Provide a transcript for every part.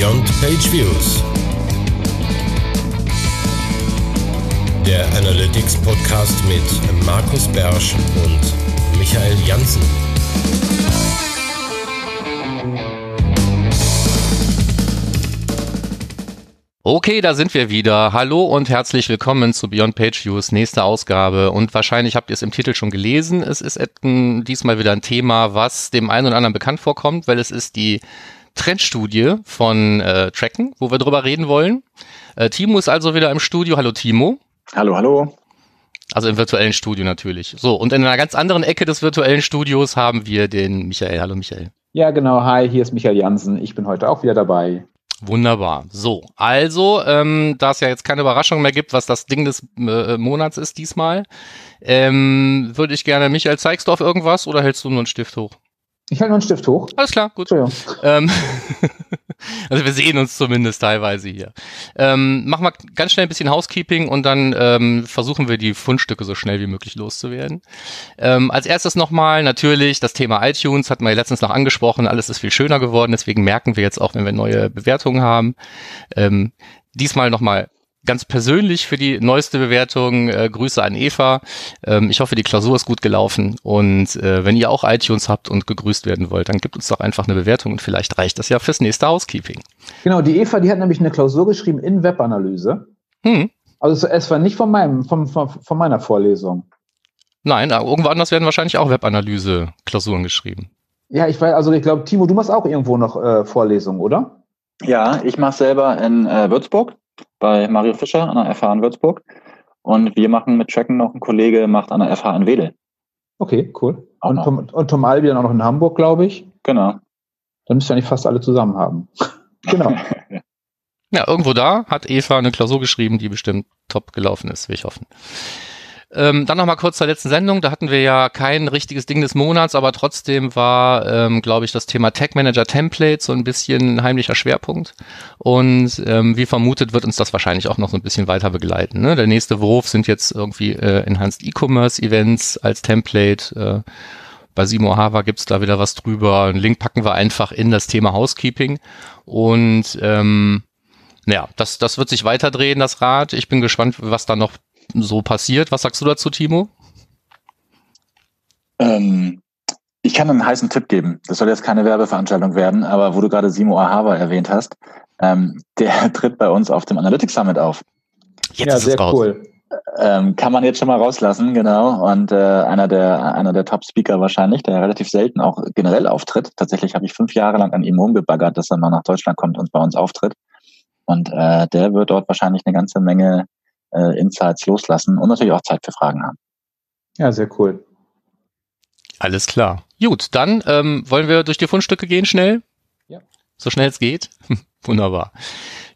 Beyond Page Views. Der Analytics Podcast mit Markus Bersch und Michael Janssen. Okay, da sind wir wieder. Hallo und herzlich willkommen zu Beyond Page Views, nächste Ausgabe. Und wahrscheinlich habt ihr es im Titel schon gelesen. Es ist diesmal wieder ein Thema, was dem einen oder anderen bekannt vorkommt, weil es ist die Trendstudie von äh, Tracken, wo wir drüber reden wollen. Äh, Timo ist also wieder im Studio. Hallo Timo. Hallo, hallo. Also im virtuellen Studio natürlich. So, und in einer ganz anderen Ecke des virtuellen Studios haben wir den Michael. Hallo Michael. Ja, genau. Hi, hier ist Michael Jansen. Ich bin heute auch wieder dabei. Wunderbar. So, also, ähm, da es ja jetzt keine Überraschung mehr gibt, was das Ding des äh, Monats ist diesmal, ähm, würde ich gerne, Michael, zeigst du auf irgendwas oder hältst du nur einen Stift hoch? Ich halte nur einen Stift hoch. Alles klar, gut. Ähm, also wir sehen uns zumindest teilweise hier. Ähm, machen wir ganz schnell ein bisschen Housekeeping und dann ähm, versuchen wir die Fundstücke so schnell wie möglich loszuwerden. Ähm, als erstes nochmal natürlich das Thema iTunes, hatten wir ja letztens noch angesprochen, alles ist viel schöner geworden, deswegen merken wir jetzt auch, wenn wir neue Bewertungen haben. Ähm, diesmal nochmal ganz persönlich für die neueste Bewertung äh, Grüße an Eva. Ähm, ich hoffe, die Klausur ist gut gelaufen und äh, wenn ihr auch iTunes habt und gegrüßt werden wollt, dann gebt uns doch einfach eine Bewertung und vielleicht reicht das ja fürs nächste Housekeeping. Genau, die Eva, die hat nämlich eine Klausur geschrieben in Webanalyse. Hm. Also es war nicht von meinem, von, von, von meiner Vorlesung. Nein, irgendwo anders werden wahrscheinlich auch Webanalyse-Klausuren geschrieben. Ja, ich weiß, also ich glaube, Timo, du machst auch irgendwo noch äh, Vorlesungen, oder? Ja, ich mache selber in äh, Würzburg bei Mario Fischer an der FH in Würzburg. Und wir machen mit Tracken noch, ein Kollege macht an der FH in Wedel. Okay, cool. und Tom, und Tom Albi dann auch noch in Hamburg, glaube ich. Genau. Dann müsst ihr eigentlich fast alle zusammen haben. genau. ja, irgendwo da hat Eva eine Klausur geschrieben, die bestimmt top gelaufen ist, will ich hoffen. Ähm, dann nochmal kurz zur letzten Sendung. Da hatten wir ja kein richtiges Ding des Monats, aber trotzdem war, ähm, glaube ich, das Thema Tag Manager Template so ein bisschen ein heimlicher Schwerpunkt. Und ähm, wie vermutet wird uns das wahrscheinlich auch noch so ein bisschen weiter begleiten. Ne? Der nächste Wurf sind jetzt irgendwie äh, Enhanced E-Commerce Events als Template. Äh, bei Simo Hava gibt's da wieder was drüber. Einen Link packen wir einfach in das Thema Housekeeping. Und ähm, ja, das, das wird sich weiterdrehen, das Rad. Ich bin gespannt, was da noch so passiert. Was sagst du dazu, Timo? Ähm, ich kann einen heißen Tipp geben. Das soll jetzt keine Werbeveranstaltung werden, aber wo du gerade Simo Ahava erwähnt hast, ähm, der tritt bei uns auf dem Analytics Summit auf. Jetzt ja, sehr cool. Ähm, kann man jetzt schon mal rauslassen, genau. Und äh, einer der einer der Top-Speaker wahrscheinlich, der relativ selten auch generell auftritt. Tatsächlich habe ich fünf Jahre lang an ihm rumgebaggert, dass er mal nach Deutschland kommt und bei uns auftritt. Und äh, der wird dort wahrscheinlich eine ganze Menge äh, Insights loslassen und natürlich auch Zeit für Fragen haben. Ja, sehr cool. Alles klar. Gut, dann ähm, wollen wir durch die Fundstücke gehen schnell. Ja. So schnell es geht. Wunderbar.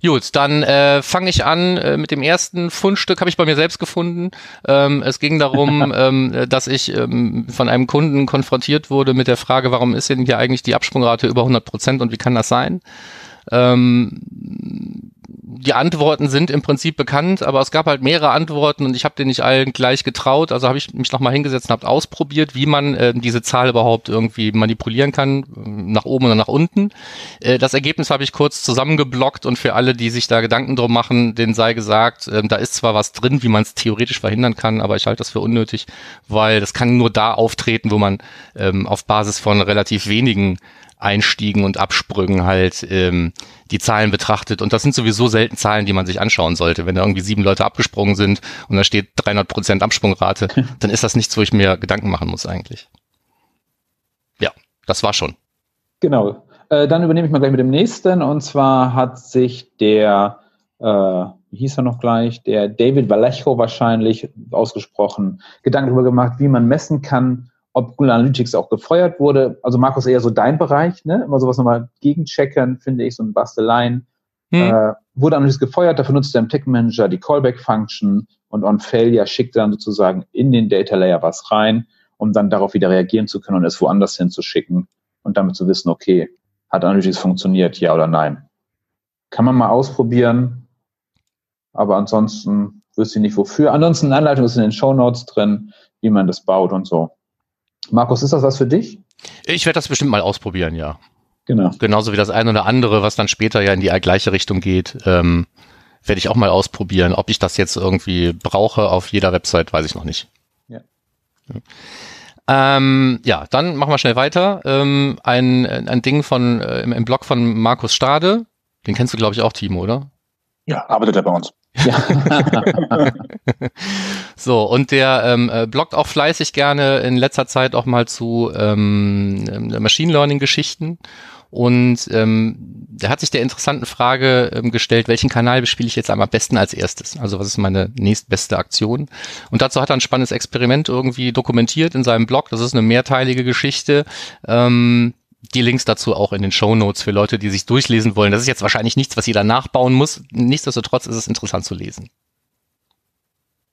Gut, dann äh, fange ich an äh, mit dem ersten Fundstück, habe ich bei mir selbst gefunden. Ähm, es ging darum, ähm, dass ich ähm, von einem Kunden konfrontiert wurde mit der Frage, warum ist denn hier eigentlich die Absprungrate über 100 Prozent und wie kann das sein? Ähm, die Antworten sind im Prinzip bekannt, aber es gab halt mehrere Antworten und ich habe denen nicht allen gleich getraut. Also habe ich mich nochmal hingesetzt und habe ausprobiert, wie man äh, diese Zahl überhaupt irgendwie manipulieren kann, nach oben oder nach unten. Äh, das Ergebnis habe ich kurz zusammengeblockt und für alle, die sich da Gedanken drum machen, denen sei gesagt, äh, da ist zwar was drin, wie man es theoretisch verhindern kann, aber ich halte das für unnötig, weil das kann nur da auftreten, wo man ähm, auf Basis von relativ wenigen Einstiegen und Absprüngen halt ähm, die Zahlen betrachtet. Und das sind sowieso selten Zahlen, die man sich anschauen sollte. Wenn da irgendwie sieben Leute abgesprungen sind und da steht 300 Prozent Absprungrate, dann ist das nichts, wo ich mir Gedanken machen muss eigentlich. Ja, das war schon. Genau. Äh, dann übernehme ich mal gleich mit dem nächsten. Und zwar hat sich der, äh, wie hieß er noch gleich, der David Vallejo wahrscheinlich ausgesprochen, Gedanken darüber gemacht, wie man messen kann, ob Google Analytics auch gefeuert wurde. Also Markus, eher so dein Bereich, ne? Immer sowas nochmal gegencheckern, finde ich, so ein Basteleien. Hm. Äh, wurde Analytics gefeuert, dafür nutzt er im Tech Manager die Callback-Function und on Failure schickt er dann sozusagen in den Data Layer was rein, um dann darauf wieder reagieren zu können und es woanders hinzuschicken und damit zu wissen, okay, hat Analytics funktioniert, ja oder nein. Kann man mal ausprobieren, aber ansonsten wüsste ich nicht wofür. Ansonsten Anleitung ist in den Show Notes drin, wie man das baut und so. Markus, ist das was für dich? Ich werde das bestimmt mal ausprobieren, ja. Genau. Genauso wie das eine oder andere, was dann später ja in die gleiche Richtung geht, ähm, werde ich auch mal ausprobieren. Ob ich das jetzt irgendwie brauche auf jeder Website, weiß ich noch nicht. Ja. ja. Ähm, ja, dann machen wir schnell weiter. Ähm, ein, ein Ding von äh, im, im Blog von Markus Stade, den kennst du, glaube ich, auch, Timo, oder? Ja, arbeitet er bei uns. Ja. so, und der ähm, äh, bloggt auch fleißig gerne in letzter Zeit auch mal zu ähm, Machine Learning-Geschichten. Und ähm, er hat sich der interessanten Frage ähm, gestellt, welchen Kanal bespiele ich jetzt am besten als erstes? Also was ist meine nächstbeste Aktion? Und dazu hat er ein spannendes Experiment irgendwie dokumentiert in seinem Blog. Das ist eine mehrteilige Geschichte. Ähm, die Links dazu auch in den Show Notes für Leute, die sich durchlesen wollen. Das ist jetzt wahrscheinlich nichts, was jeder nachbauen muss. Nichtsdestotrotz ist es interessant zu lesen.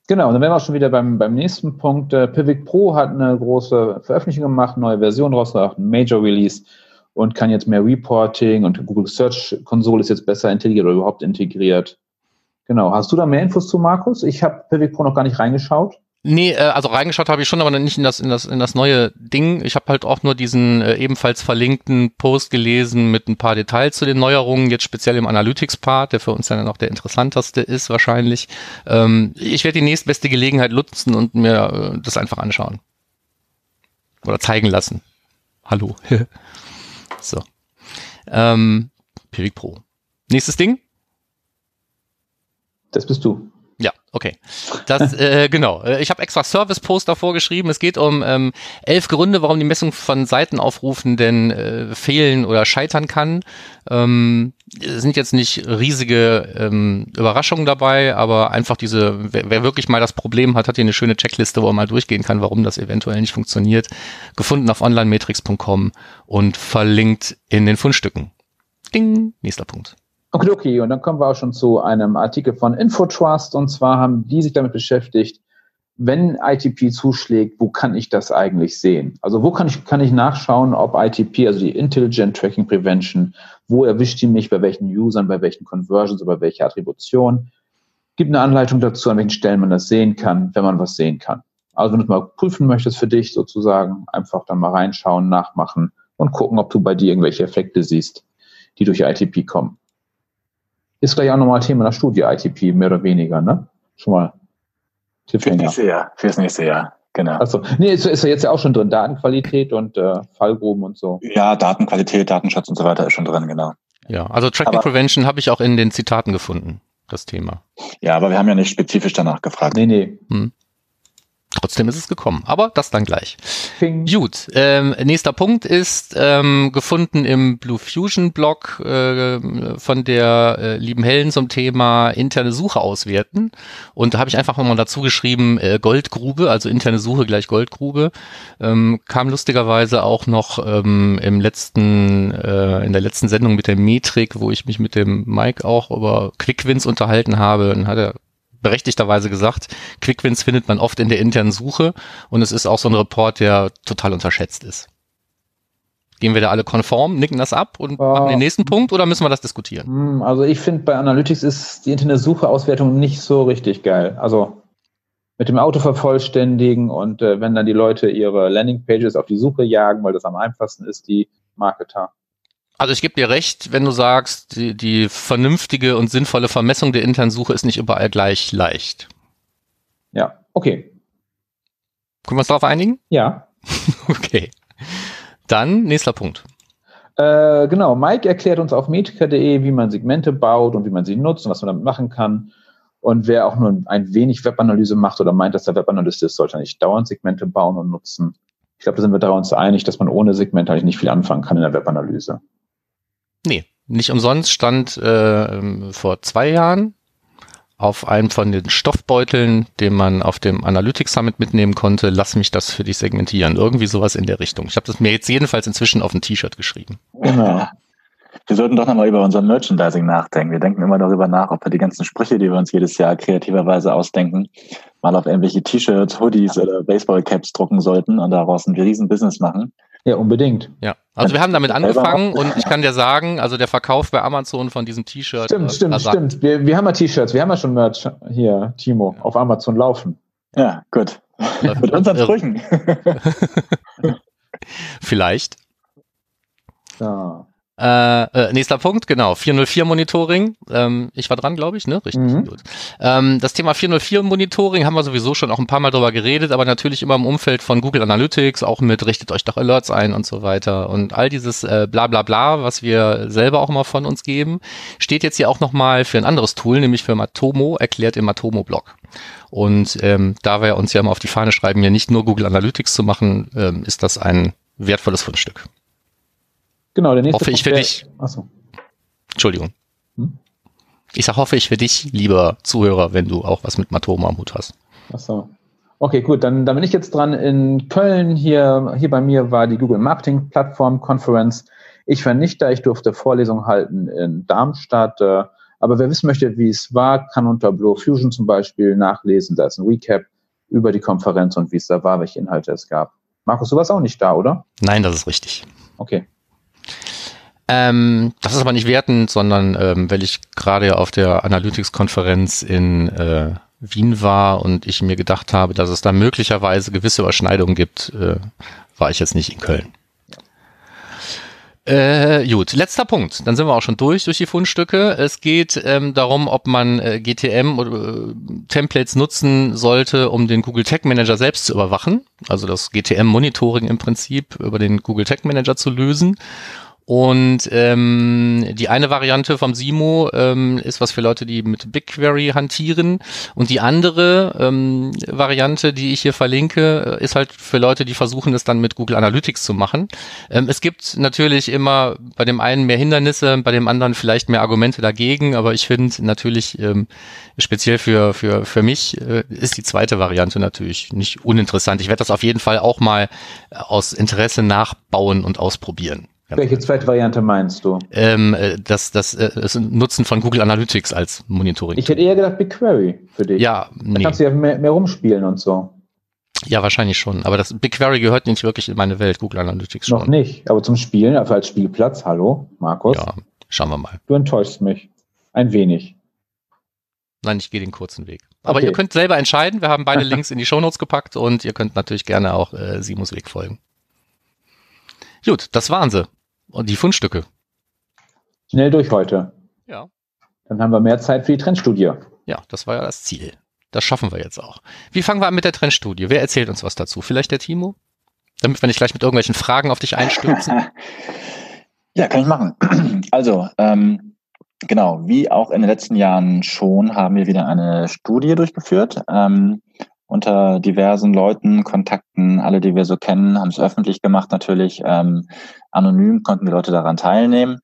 Genau, dann wären wir schon wieder beim, beim nächsten Punkt. Äh, Pivot Pro hat eine große Veröffentlichung gemacht, neue Version rausgebracht, Major Release und kann jetzt mehr Reporting und Google Search Konsole ist jetzt besser integriert oder überhaupt integriert. Genau. Hast du da mehr Infos zu, Markus? Ich habe Pivot Pro noch gar nicht reingeschaut. Nee, äh, also reingeschaut habe ich schon, aber nicht in das in das in das neue Ding. Ich habe halt auch nur diesen äh, ebenfalls verlinkten Post gelesen mit ein paar Details zu den Neuerungen, jetzt speziell im Analytics-Part, der für uns dann auch der interessanteste ist wahrscheinlich. Ähm, ich werde die nächstbeste Gelegenheit nutzen und mir äh, das einfach anschauen oder zeigen lassen. Hallo. so. Ähm, Pivik Pro. Nächstes Ding. Das bist du. Ja, okay. Das äh, genau. Äh, ich habe extra Service-Poster vorgeschrieben. Es geht um ähm, elf Gründe, warum die Messung von Seitenaufrufen denn äh, fehlen oder scheitern kann. Ähm, sind jetzt nicht riesige ähm, Überraschungen dabei, aber einfach diese, wer, wer wirklich mal das Problem hat, hat hier eine schöne Checkliste, wo man mal durchgehen kann, warum das eventuell nicht funktioniert. Gefunden auf onlinemetrics.com und verlinkt in den Fundstücken. Ding, nächster Punkt. Okay, okay. Und dann kommen wir auch schon zu einem Artikel von Infotrust. Und zwar haben die sich damit beschäftigt, wenn ITP zuschlägt, wo kann ich das eigentlich sehen? Also wo kann ich, kann ich nachschauen, ob ITP, also die Intelligent Tracking Prevention, wo erwischt die mich, bei welchen Usern, bei welchen Conversions, bei welcher Attribution? Gibt eine Anleitung dazu, an welchen Stellen man das sehen kann, wenn man was sehen kann. Also wenn du es mal prüfen möchtest für dich sozusagen, einfach dann mal reinschauen, nachmachen und gucken, ob du bei dir irgendwelche Effekte siehst, die durch ITP kommen. Ist gleich auch nochmal Thema der Studie ITP, mehr oder weniger, ne? Schon mal Tippfänger. Fürs nächste Jahr, fürs nächste Jahr, genau. Achso, nee, ist, ist ja jetzt ja auch schon drin, Datenqualität und äh, Fallgruben und so. Ja, Datenqualität, Datenschutz und so weiter ist schon drin, genau. Ja, also Tracking aber, Prevention habe ich auch in den Zitaten gefunden, das Thema. Ja, aber wir haben ja nicht spezifisch danach gefragt. Nee, nee. Hm. Trotzdem ist es gekommen, aber das dann gleich. Ping. Gut, ähm, nächster Punkt ist ähm, gefunden im Blue Fusion Blog äh, von der äh, lieben Helen zum Thema interne Suche auswerten. Und da habe ich einfach mal dazu geschrieben äh, Goldgrube, also interne Suche gleich Goldgrube. Ähm, kam lustigerweise auch noch ähm, im letzten äh, in der letzten Sendung mit der Metrik, wo ich mich mit dem Mike auch über Quickwins unterhalten habe. Dann hat er berechtigterweise gesagt, Quickwins findet man oft in der internen Suche und es ist auch so ein Report, der total unterschätzt ist. Gehen wir da alle konform, nicken das ab und uh, machen den nächsten Punkt oder müssen wir das diskutieren? Hm, also ich finde bei Analytics ist die interne Sucheauswertung nicht so richtig geil. Also mit dem Auto vervollständigen und äh, wenn dann die Leute ihre Landingpages auf die Suche jagen, weil das am einfachsten ist, die Marketer. Also ich gebe dir recht, wenn du sagst, die, die vernünftige und sinnvolle Vermessung der internen Suche ist nicht überall gleich leicht. Ja, okay. Können wir uns darauf einigen? Ja. okay. Dann nächster Punkt. Äh, genau, Mike erklärt uns auf metrica.de, wie man Segmente baut und wie man sie nutzt und was man damit machen kann. Und wer auch nur ein wenig Webanalyse macht oder meint, dass der Webanalyst ist, sollte nicht dauernd Segmente bauen und nutzen. Ich glaube, da sind wir uns einig, dass man ohne Segmente eigentlich nicht viel anfangen kann in der Webanalyse. Nee, nicht umsonst stand äh, vor zwei Jahren auf einem von den Stoffbeuteln, den man auf dem Analytics Summit mitnehmen konnte, lass mich das für dich segmentieren. Irgendwie sowas in der Richtung. Ich habe das mir jetzt jedenfalls inzwischen auf ein T-Shirt geschrieben. Genau. Wir sollten doch nochmal über unser Merchandising nachdenken. Wir denken immer darüber nach, ob wir die ganzen Sprüche, die wir uns jedes Jahr kreativerweise ausdenken, mal auf irgendwelche T-Shirts, Hoodies oder Baseballcaps drucken sollten und daraus ein riesen Business machen. Ja, unbedingt. Ja, also wir haben damit angefangen und ich kann dir sagen, also der Verkauf bei Amazon von diesem T-Shirt. Stimmt, äh, stimmt, stimmt. Wir, wir haben ja T-Shirts, wir haben ja schon Merch hier, Timo, auf Amazon laufen. Ja, gut. Mit unseren Sprüchen. Vielleicht. Ja. Äh, äh, nächster Punkt, genau, 404 Monitoring. Ähm, ich war dran, glaube ich, ne? Richtig. Mhm. Gut. Ähm, das Thema 404 Monitoring haben wir sowieso schon auch ein paar Mal drüber geredet, aber natürlich immer im Umfeld von Google Analytics, auch mit richtet euch doch Alerts ein und so weiter. Und all dieses äh, bla bla bla, was wir selber auch immer von uns geben, steht jetzt hier auch nochmal für ein anderes Tool, nämlich für Matomo, erklärt im Matomo-Blog. Und ähm, da wir uns ja immer auf die Fahne schreiben, ja nicht nur Google Analytics zu machen, ähm, ist das ein wertvolles Fundstück. Genau, der nächste Hoffe ich für dich. Achso. Entschuldigung. Hm? Ich sag, hoffe ich für dich, lieber Zuhörer, wenn du auch was mit Matoma am Hut hast. Achso. Okay, gut, dann, dann bin ich jetzt dran in Köln. Hier, hier bei mir war die Google Marketing Plattform Conference. Ich war nicht da, ich durfte Vorlesungen halten in Darmstadt. Äh, aber wer wissen möchte, wie es war, kann unter Blue Fusion zum Beispiel nachlesen. Da ist ein Recap über die Konferenz und wie es da war, welche Inhalte es gab. Markus, du warst auch nicht da, oder? Nein, das ist richtig. Okay. Ähm, das ist aber nicht wertend, sondern ähm, weil ich gerade auf der Analytics-Konferenz in äh, Wien war und ich mir gedacht habe, dass es da möglicherweise gewisse Überschneidungen gibt, äh, war ich jetzt nicht in Köln. Äh, gut, letzter Punkt. Dann sind wir auch schon durch durch die Fundstücke. Es geht ähm, darum, ob man äh, GTM oder äh, Templates nutzen sollte, um den Google Tag Manager selbst zu überwachen. Also das GTM Monitoring im Prinzip über den Google Tag Manager zu lösen und ähm, die eine Variante vom Simo ähm, ist was für Leute, die mit BigQuery hantieren. Und die andere ähm, Variante, die ich hier verlinke, ist halt für Leute, die versuchen, es dann mit Google Analytics zu machen. Ähm, es gibt natürlich immer bei dem einen mehr Hindernisse, bei dem anderen vielleicht mehr Argumente dagegen, aber ich finde natürlich ähm, speziell für, für, für mich äh, ist die zweite Variante natürlich nicht uninteressant. Ich werde das auf jeden Fall auch mal aus Interesse nachbauen und ausprobieren. Welche zweite Variante meinst du? Ähm, äh, das, das, äh, das Nutzen von Google Analytics als Monitoring. Ich hätte eher gedacht BigQuery für dich. Ja, nee. Da kannst du ja mehr, mehr rumspielen und so. Ja, wahrscheinlich schon. Aber das BigQuery gehört nicht wirklich in meine Welt, Google Analytics schon. Noch nicht, aber zum Spielen, also als Spielplatz, hallo, Markus. Ja, schauen wir mal. Du enttäuschst mich. Ein wenig. Nein, ich gehe den kurzen Weg. Aber okay. ihr könnt selber entscheiden. Wir haben beide Links in die Shownotes gepackt und ihr könnt natürlich gerne auch äh, Simus Weg folgen. Gut, das waren sie. Und die Fundstücke. Schnell durch heute. Ja. Dann haben wir mehr Zeit für die Trendstudie. Ja, das war ja das Ziel. Das schaffen wir jetzt auch. Wie fangen wir an mit der Trendstudie? Wer erzählt uns was dazu? Vielleicht der Timo? Damit wir nicht gleich mit irgendwelchen Fragen auf dich einstürzen. ja, kann ich machen. Also, ähm, genau, wie auch in den letzten Jahren schon, haben wir wieder eine Studie durchgeführt. Ähm, unter diversen Leuten, Kontakten, alle, die wir so kennen, haben es öffentlich gemacht natürlich. Ähm, anonym konnten die Leute daran teilnehmen.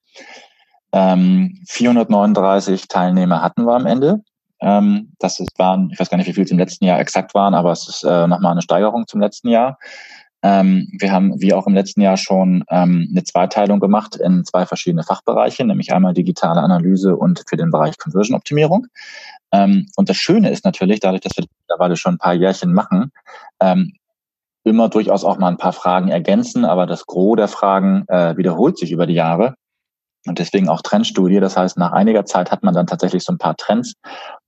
Ähm, 439 Teilnehmer hatten wir am Ende. Ähm, das waren, ich weiß gar nicht, wie viel es im letzten Jahr exakt waren, aber es ist äh, nochmal eine Steigerung zum letzten Jahr. Ähm, wir haben, wie auch im letzten Jahr schon, ähm, eine Zweiteilung gemacht in zwei verschiedene Fachbereiche, nämlich einmal digitale Analyse und für den Bereich Conversion-Optimierung. Ähm, und das Schöne ist natürlich, dadurch, dass wir mittlerweile schon ein paar Jährchen machen, ähm, immer durchaus auch mal ein paar Fragen ergänzen, aber das Gros der Fragen äh, wiederholt sich über die Jahre. Und deswegen auch Trendstudie. Das heißt, nach einiger Zeit hat man dann tatsächlich so ein paar Trends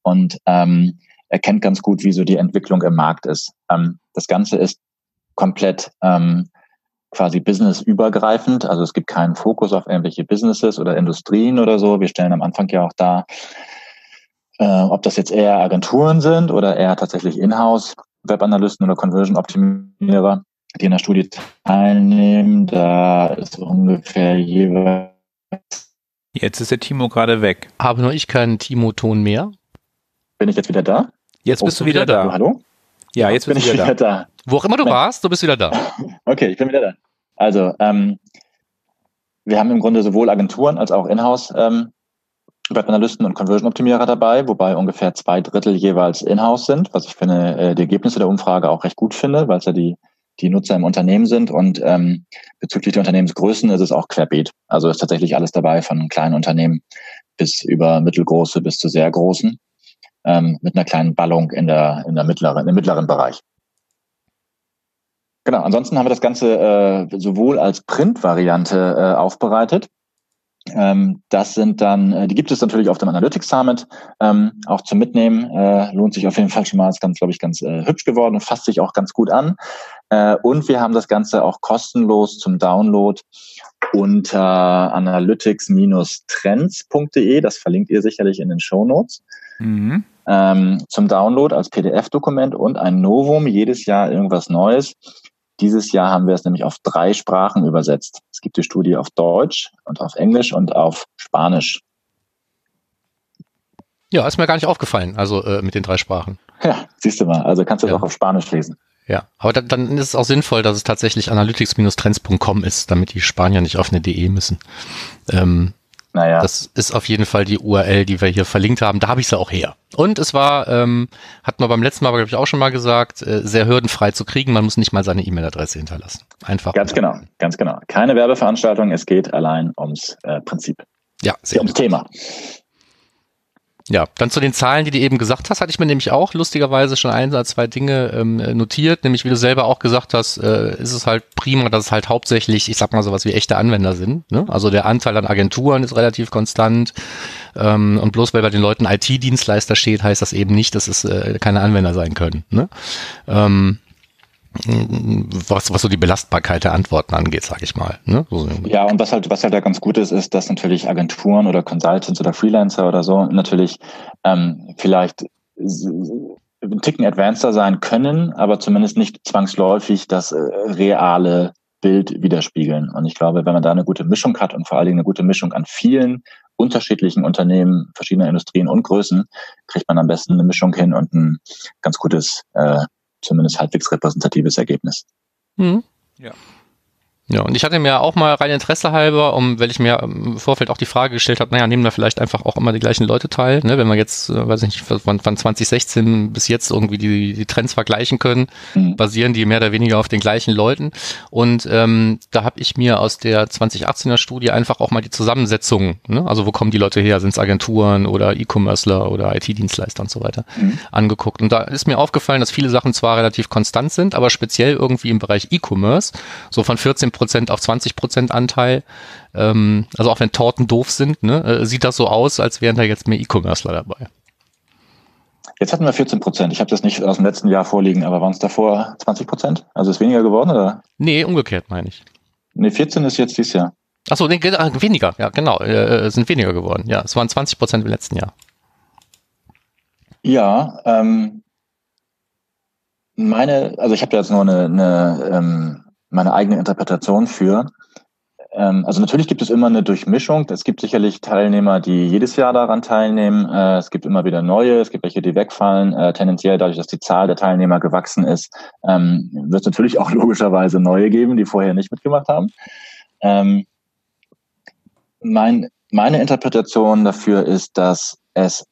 und ähm, erkennt ganz gut, wie so die Entwicklung im Markt ist. Ähm, das Ganze ist komplett ähm, quasi businessübergreifend. Also es gibt keinen Fokus auf irgendwelche Businesses oder Industrien oder so. Wir stellen am Anfang ja auch da, äh, ob das jetzt eher Agenturen sind oder eher tatsächlich Inhouse Webanalysten oder Conversion-Optimierer, die in der Studie teilnehmen. Da ist ungefähr jeweils. Jetzt ist der Timo gerade weg. Habe nur ich keinen Timo-Ton mehr. Bin ich jetzt wieder da? Jetzt bist oh, du wieder da. Hallo? Ja, jetzt bin ich wieder, wieder da. da. Wo auch immer du warst, du bist wieder da. okay, ich bin wieder da. Also, ähm, wir haben im Grunde sowohl Agenturen als auch Inhouse ähm, Webanalysten und Conversion-Optimierer dabei, wobei ungefähr zwei Drittel jeweils in-house sind, was ich finde, äh, die Ergebnisse der Umfrage auch recht gut finde, weil es ja die, die Nutzer im Unternehmen sind und ähm, bezüglich der Unternehmensgrößen ist es auch querbeet. Also ist tatsächlich alles dabei, von kleinen Unternehmen bis über mittelgroße bis zu sehr großen, ähm, mit einer kleinen Ballung in der, in der mittleren, im mittleren Bereich. Genau, ansonsten haben wir das Ganze äh, sowohl als Print-Variante äh, aufbereitet, das sind dann, äh, die gibt es natürlich auf dem Analytics Summit, ähm, auch zum Mitnehmen. Äh, lohnt sich auf jeden Fall schon mal, ist ganz, glaube ich, ganz äh, hübsch geworden und fasst sich auch ganz gut an. Äh, und wir haben das Ganze auch kostenlos zum Download unter analytics-trends.de. Das verlinkt ihr sicherlich in den Show Notes. Mhm. Ähm, zum Download als PDF-Dokument und ein Novum, jedes Jahr irgendwas Neues. Dieses Jahr haben wir es nämlich auf drei Sprachen übersetzt. Es gibt die Studie auf Deutsch und auf Englisch und auf Spanisch. Ja, ist mir gar nicht aufgefallen, also äh, mit den drei Sprachen. Ja, siehst du mal, also kannst du ja. auch auf Spanisch lesen. Ja, aber dann, dann ist es auch sinnvoll, dass es tatsächlich analytics-trends.com ist, damit die Spanier nicht auf eine DE müssen. Ähm, naja. Das ist auf jeden Fall die URL, die wir hier verlinkt haben. Da habe ich sie auch her. Und es war, ähm, hat man beim letzten Mal, glaube ich, auch schon mal gesagt, äh, sehr hürdenfrei zu kriegen. Man muss nicht mal seine E-Mail-Adresse hinterlassen. Einfach. Ganz genau, ganz genau. Keine Werbeveranstaltung, es geht allein ums äh, Prinzip. Ja, sehr ums Thema. Ja, dann zu den Zahlen, die du eben gesagt hast, hatte ich mir nämlich auch lustigerweise schon ein oder zwei Dinge ähm, notiert. Nämlich, wie du selber auch gesagt hast, äh, ist es halt prima, dass es halt hauptsächlich, ich sag mal sowas wie echte Anwender sind. Ne? Also der Anteil an Agenturen ist relativ konstant. Ähm, und bloß weil bei den Leuten IT-Dienstleister steht, heißt das eben nicht, dass es äh, keine Anwender sein können. Ne? Ähm, was, was so die Belastbarkeit der Antworten angeht, sage ich mal. Ne? Ja, und was halt, was halt da ganz gut ist, ist, dass natürlich Agenturen oder Consultants oder Freelancer oder so natürlich ähm, vielleicht ein Ticken advanceder sein können, aber zumindest nicht zwangsläufig das äh, reale Bild widerspiegeln. Und ich glaube, wenn man da eine gute Mischung hat und vor allen Dingen eine gute Mischung an vielen unterschiedlichen Unternehmen, verschiedener Industrien und Größen, kriegt man am besten eine Mischung hin und ein ganz gutes äh, zumindest halbwegs repräsentatives Ergebnis. Mhm. Ja. Ja, und ich hatte mir auch mal rein Interesse halber, um, weil ich mir im Vorfeld auch die Frage gestellt habe, naja, nehmen da vielleicht einfach auch immer die gleichen Leute teil, ne? wenn wir jetzt, äh, weiß ich nicht, von, von 2016 bis jetzt irgendwie die, die Trends vergleichen können, mhm. basieren die mehr oder weniger auf den gleichen Leuten. Und ähm, da habe ich mir aus der 2018er Studie einfach auch mal die Zusammensetzung, ne? also wo kommen die Leute her, sind es Agenturen oder E-Commercer oder IT-Dienstleister und so weiter, mhm. angeguckt. Und da ist mir aufgefallen, dass viele Sachen zwar relativ konstant sind, aber speziell irgendwie im Bereich E-Commerce, so von 14 Prozent auf 20 Prozent Anteil. Ähm, also auch wenn Torten doof sind, ne, äh, sieht das so aus, als wären da jetzt mehr E-Commercer dabei. Jetzt hatten wir 14 Prozent. Ich habe das nicht aus dem letzten Jahr vorliegen, aber waren es davor 20 Prozent? Also ist weniger geworden, oder? Nee, umgekehrt meine ich. Nee, 14 ist jetzt dieses Jahr. Achso, nee, weniger, ja, genau, äh, äh, sind weniger geworden. Ja, es waren 20 Prozent im letzten Jahr. Ja, ähm, meine, also ich habe da jetzt nur eine, eine ähm, meine eigene Interpretation für. Ähm, also natürlich gibt es immer eine Durchmischung. Es gibt sicherlich Teilnehmer, die jedes Jahr daran teilnehmen. Äh, es gibt immer wieder neue, es gibt welche, die wegfallen. Äh, tendenziell dadurch, dass die Zahl der Teilnehmer gewachsen ist, ähm, wird es natürlich auch logischerweise neue geben, die vorher nicht mitgemacht haben. Ähm, mein, meine Interpretation dafür ist, dass es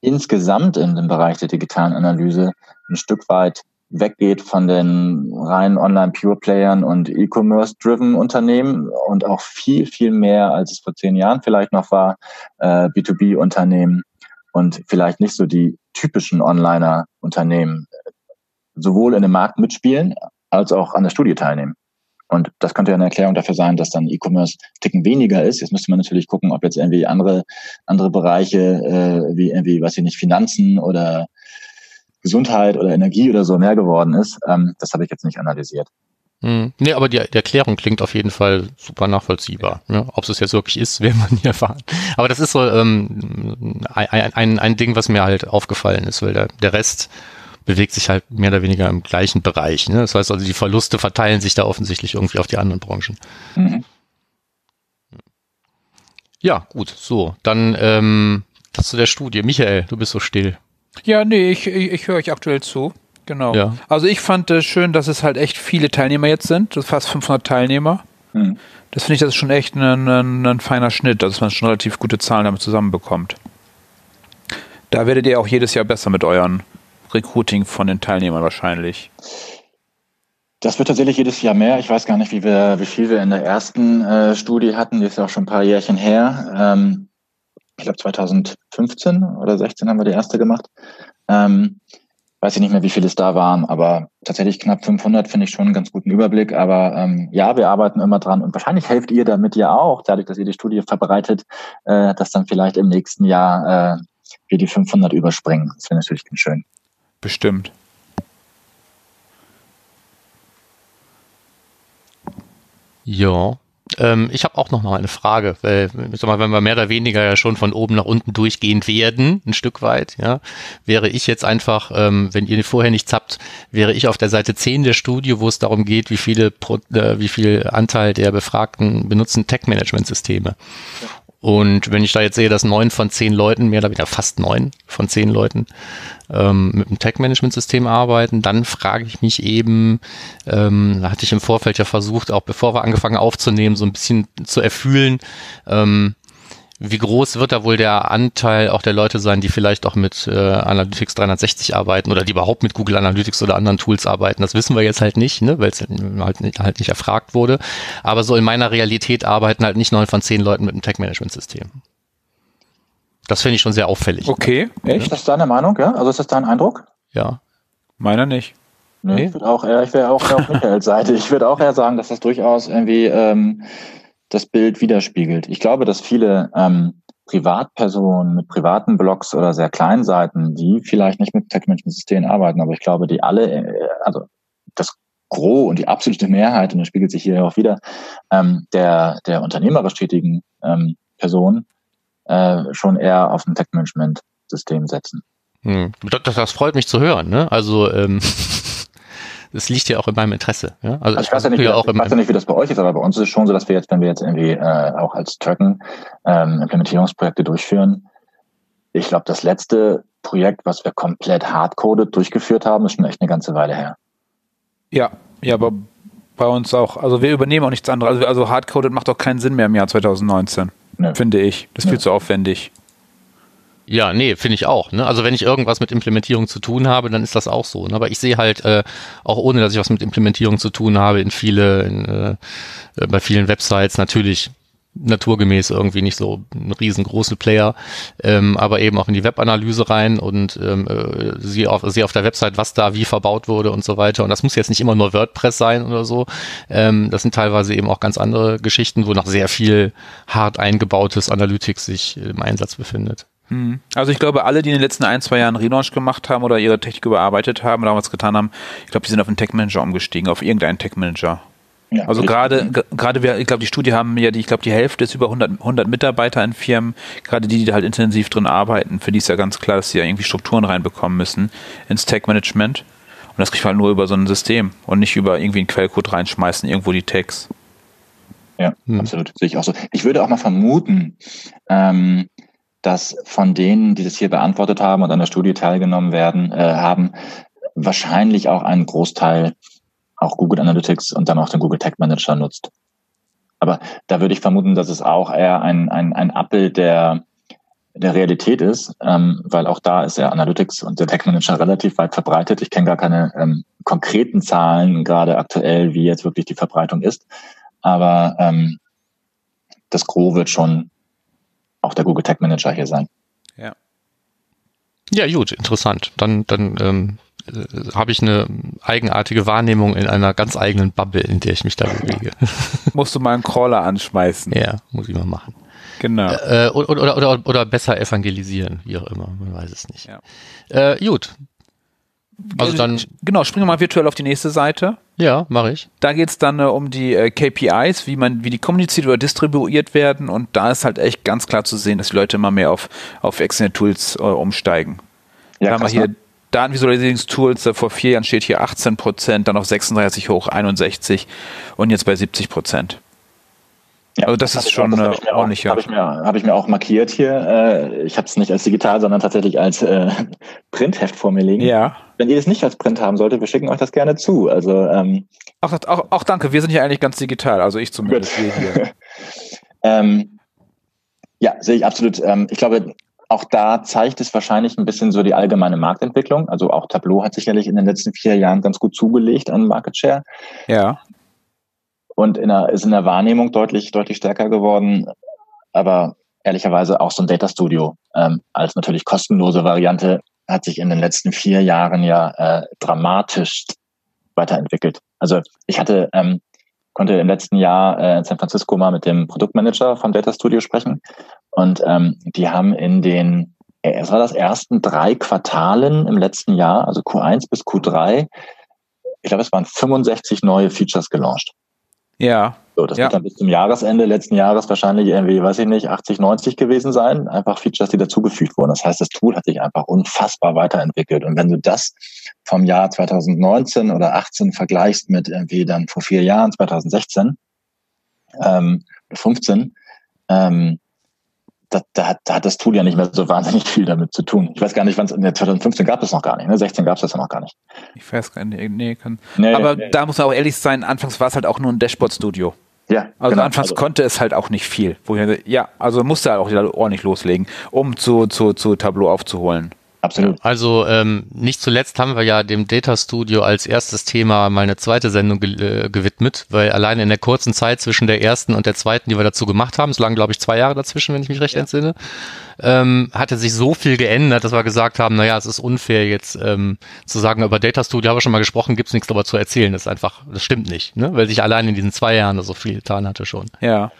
insgesamt in dem Bereich der digitalen Analyse ein Stück weit weggeht von den reinen Online-Pure-Playern und E-Commerce-driven Unternehmen und auch viel, viel mehr, als es vor zehn Jahren vielleicht noch war, äh, B2B-Unternehmen und vielleicht nicht so die typischen Onliner-Unternehmen sowohl in dem Markt mitspielen als auch an der Studie teilnehmen. Und das könnte ja eine Erklärung dafür sein, dass dann E-Commerce ticken weniger ist. Jetzt müsste man natürlich gucken, ob jetzt irgendwie andere, andere Bereiche, äh, wie irgendwie, weiß ich nicht, Finanzen oder Gesundheit oder Energie oder so mehr geworden ist. Ähm, das habe ich jetzt nicht analysiert. Hm. Nee, aber die, die Erklärung klingt auf jeden Fall super nachvollziehbar. Ja, ob es jetzt wirklich ist, werden wir nie erfahren. Aber das ist so ähm, ein, ein, ein Ding, was mir halt aufgefallen ist, weil der, der Rest bewegt sich halt mehr oder weniger im gleichen Bereich. Ne? Das heißt also, die Verluste verteilen sich da offensichtlich irgendwie auf die anderen Branchen. Mhm. Ja, gut, so. Dann ähm, das zu der Studie. Michael, du bist so still. Ja, nee, ich, ich, ich höre euch aktuell zu. Genau. Ja. Also ich fand es schön, dass es halt echt viele Teilnehmer jetzt sind. Das fast 500 Teilnehmer. Mhm. Das finde ich, das ist schon echt ein, ein, ein feiner Schnitt, dass man schon relativ gute Zahlen damit zusammenbekommt. Da werdet ihr auch jedes Jahr besser mit euren Recruiting von den Teilnehmern wahrscheinlich. Das wird tatsächlich jedes Jahr mehr. Ich weiß gar nicht, wie wir, wie viel wir in der ersten äh, Studie hatten. Die ist ja auch schon ein paar Jährchen her. Ähm, ich glaube 2015 oder 16 haben wir die erste gemacht. Ähm, weiß ich nicht mehr, wie viele es da waren, aber tatsächlich knapp 500 finde ich schon einen ganz guten Überblick. Aber ähm, ja, wir arbeiten immer dran und wahrscheinlich helft ihr damit ja auch, dadurch, dass ihr die Studie verbreitet, äh, dass dann vielleicht im nächsten Jahr äh, wir die 500 überspringen. Das wäre natürlich ganz schön. Bestimmt. Ja, ähm, ich habe auch noch mal eine Frage, weil ich sag mal, wenn wir mehr oder weniger ja schon von oben nach unten durchgehend werden, ein Stück weit, ja, wäre ich jetzt einfach, ähm, wenn ihr vorher nichts habt, wäre ich auf der Seite 10 der Studie, wo es darum geht, wie viele Pro, äh, wie viel Anteil der Befragten benutzen Tech-Management-Systeme. Und wenn ich da jetzt sehe, dass neun von zehn Leuten, mehr oder weniger fast neun von zehn Leuten ähm, mit einem Tech-Management-System arbeiten, dann frage ich mich eben, ähm, da hatte ich im Vorfeld ja versucht, auch bevor wir angefangen aufzunehmen, so ein bisschen zu erfühlen, ähm, wie groß wird da wohl der Anteil auch der Leute sein, die vielleicht auch mit äh, Analytics 360 arbeiten oder die überhaupt mit Google Analytics oder anderen Tools arbeiten? Das wissen wir jetzt halt nicht, ne, weil es halt nicht, halt nicht erfragt wurde. Aber so in meiner Realität arbeiten halt nicht neun von zehn Leuten mit einem Tech-Management-System. Das finde ich schon sehr auffällig. Okay, echt? Ist das deine Meinung, ja? Also ist das dein Eindruck? Ja. Meiner nicht. Nee, nee. Ich würde auch eher, ich wäre auch eher auf Michaels Seite. Ich würde auch eher sagen, dass das durchaus irgendwie ähm, das Bild widerspiegelt. Ich glaube, dass viele ähm, Privatpersonen mit privaten Blogs oder sehr kleinen Seiten, die vielleicht nicht mit Tech-Management-Systemen arbeiten, aber ich glaube, die alle, äh, also das Gros und die absolute Mehrheit, und das spiegelt sich hier auch wieder, ähm, der, der unternehmerisch tätigen ähm, Personen äh, schon eher auf ein Tech-Management-System setzen. Hm. Das, das freut mich zu hören. Ne? Also ähm, es liegt ja auch in meinem Interesse. Ja? Also, also ich, weiß ja, nicht, wie, auch ich weiß ja nicht, wie das bei euch ist, aber bei uns ist es schon so, dass wir jetzt, wenn wir jetzt irgendwie äh, auch als Tracken ähm, Implementierungsprojekte durchführen, ich glaube, das letzte Projekt, was wir komplett hardcoded durchgeführt haben, ist schon echt eine ganze Weile her. Ja, ja, aber bei uns auch. Also wir übernehmen auch nichts anderes. Also, also hardcoded macht auch keinen Sinn mehr im Jahr 2019, Nö. finde ich. Das ist Nö. viel zu aufwendig. Ja, nee, finde ich auch. Ne? Also wenn ich irgendwas mit Implementierung zu tun habe, dann ist das auch so. Ne? Aber ich sehe halt, äh, auch ohne dass ich was mit Implementierung zu tun habe, in viele, in, äh, bei vielen Websites natürlich naturgemäß irgendwie nicht so ein riesengroße Player, ähm, aber eben auch in die Webanalyse rein und ähm, äh, sie auf, sie auf der Website, was da wie verbaut wurde und so weiter. Und das muss jetzt nicht immer nur WordPress sein oder so. Ähm, das sind teilweise eben auch ganz andere Geschichten, wo noch sehr viel hart eingebautes Analytics sich im Einsatz befindet. Hm. Also ich glaube, alle, die in den letzten ein, zwei Jahren Relaunch gemacht haben oder ihre Technik überarbeitet haben oder was getan haben, ich glaube, die sind auf einen Tech-Manager umgestiegen, auf irgendeinen Tech-Manager. Ja, also gerade, gerade wir, ich glaube, die Studie haben ja, die, ich glaube, die Hälfte ist über 100, 100 Mitarbeiter in Firmen, gerade die, die halt intensiv drin arbeiten, für die ist ja ganz klar, dass sie ja irgendwie Strukturen reinbekommen müssen ins Tech-Management. Und das kriegt man halt nur über so ein System und nicht über irgendwie einen Quellcode reinschmeißen, irgendwo die Tags. Ja, hm. absolut. Sehe ich auch so. Ich würde auch mal vermuten, ähm, dass von denen, die das hier beantwortet haben und an der Studie teilgenommen werden, äh, haben, wahrscheinlich auch einen Großteil auch Google Analytics und dann auch den Google Tag Manager nutzt. Aber da würde ich vermuten, dass es auch eher ein, ein, ein Abbild der, der Realität ist, ähm, weil auch da ist ja Analytics und der Tag Manager relativ weit verbreitet. Ich kenne gar keine ähm, konkreten Zahlen gerade aktuell, wie jetzt wirklich die Verbreitung ist. Aber ähm, das Gros wird schon auch der Google Tag Manager hier sein. Ja. Ja, gut, interessant. Dann, dann ähm, äh, habe ich eine eigenartige Wahrnehmung in einer ganz eigenen Bubble, in der ich mich da bewege. Musst du mal einen Crawler anschmeißen. Ja, muss ich mal machen. Genau. Äh, oder, oder, oder, oder besser evangelisieren, wie auch immer, man weiß es nicht. Ja. Äh, gut, also dann genau, springen wir mal virtuell auf die nächste Seite. Ja, mache ich. Da geht's dann äh, um die äh, KPIs, wie man, wie die kommuniziert oder distribuiert werden. Und da ist halt echt ganz klar zu sehen, dass die Leute immer mehr auf, auf externe Tools äh, umsteigen. Ja, da haben wir hier ne? Datenvisualisierungstools, äh, vor vier Jahren steht hier 18 Prozent, dann auf 36 hoch, 61 und jetzt bei 70 Prozent. Ja, also das ist schon das äh, ordentlich. Habe ich, mir, hab ich mir auch markiert hier. Äh, ich habe es nicht als digital, sondern tatsächlich als äh, Printheft vor mir liegen. Ja. Wenn ihr das nicht als Print haben solltet, wir schicken euch das gerne zu. Also ähm, auch, auch, auch danke. Wir sind hier eigentlich ganz digital. Also ich zumindest. ähm, ja, sehe ich absolut. Ähm, ich glaube, auch da zeigt es wahrscheinlich ein bisschen so die allgemeine Marktentwicklung. Also auch Tableau hat sicherlich in den letzten vier Jahren ganz gut zugelegt an Market Share. Ja und in der, ist in der Wahrnehmung deutlich, deutlich stärker geworden. Aber ehrlicherweise auch so ein Data Studio ähm, als natürlich kostenlose Variante hat sich in den letzten vier Jahren ja äh, dramatisch weiterentwickelt. Also ich hatte ähm, konnte im letzten Jahr äh, in San Francisco mal mit dem Produktmanager von Data Studio sprechen und ähm, die haben in den äh, es war das ersten drei Quartalen im letzten Jahr, also Q1 bis Q3, ich glaube, es waren 65 neue Features gelauncht. Ja. So, das ja. wird dann bis zum Jahresende letzten Jahres wahrscheinlich irgendwie, weiß ich nicht, 80, 90 gewesen sein. Einfach Features, die dazugefügt wurden. Das heißt, das Tool hat sich einfach unfassbar weiterentwickelt. Und wenn du das vom Jahr 2019 oder 18 vergleichst mit irgendwie dann vor vier Jahren, 2016, ähm, 15, ähm, da, da, da hat das Tool ja nicht mehr so wahnsinnig viel damit zu tun. Ich weiß gar nicht, wann es, 2015 gab es noch gar nicht, ne? 16 gab es das ja noch gar nicht. Ich weiß gar nicht, nee, kann. Nee, aber nee. da muss man auch ehrlich sein, anfangs war es halt auch nur ein Dashboard-Studio. Ja, also genau. anfangs also. konnte es halt auch nicht viel. Woher, ja, also musste halt auch ordentlich loslegen, um zu, zu, zu Tableau aufzuholen. Absolut. Also ähm, nicht zuletzt haben wir ja dem Data Studio als erstes Thema mal eine zweite Sendung ge äh, gewidmet, weil allein in der kurzen Zeit zwischen der ersten und der zweiten, die wir dazu gemacht haben, es lagen glaube ich zwei Jahre dazwischen, wenn ich mich recht ja. entsinne, ähm, hatte sich so viel geändert, dass wir gesagt haben, naja, es ist unfair jetzt ähm, zu sagen, über Data Studio haben wir schon mal gesprochen, gibt's nichts darüber zu erzählen. Das ist einfach, das stimmt nicht, ne? weil sich allein in diesen zwei Jahren so viel getan hatte schon. Ja.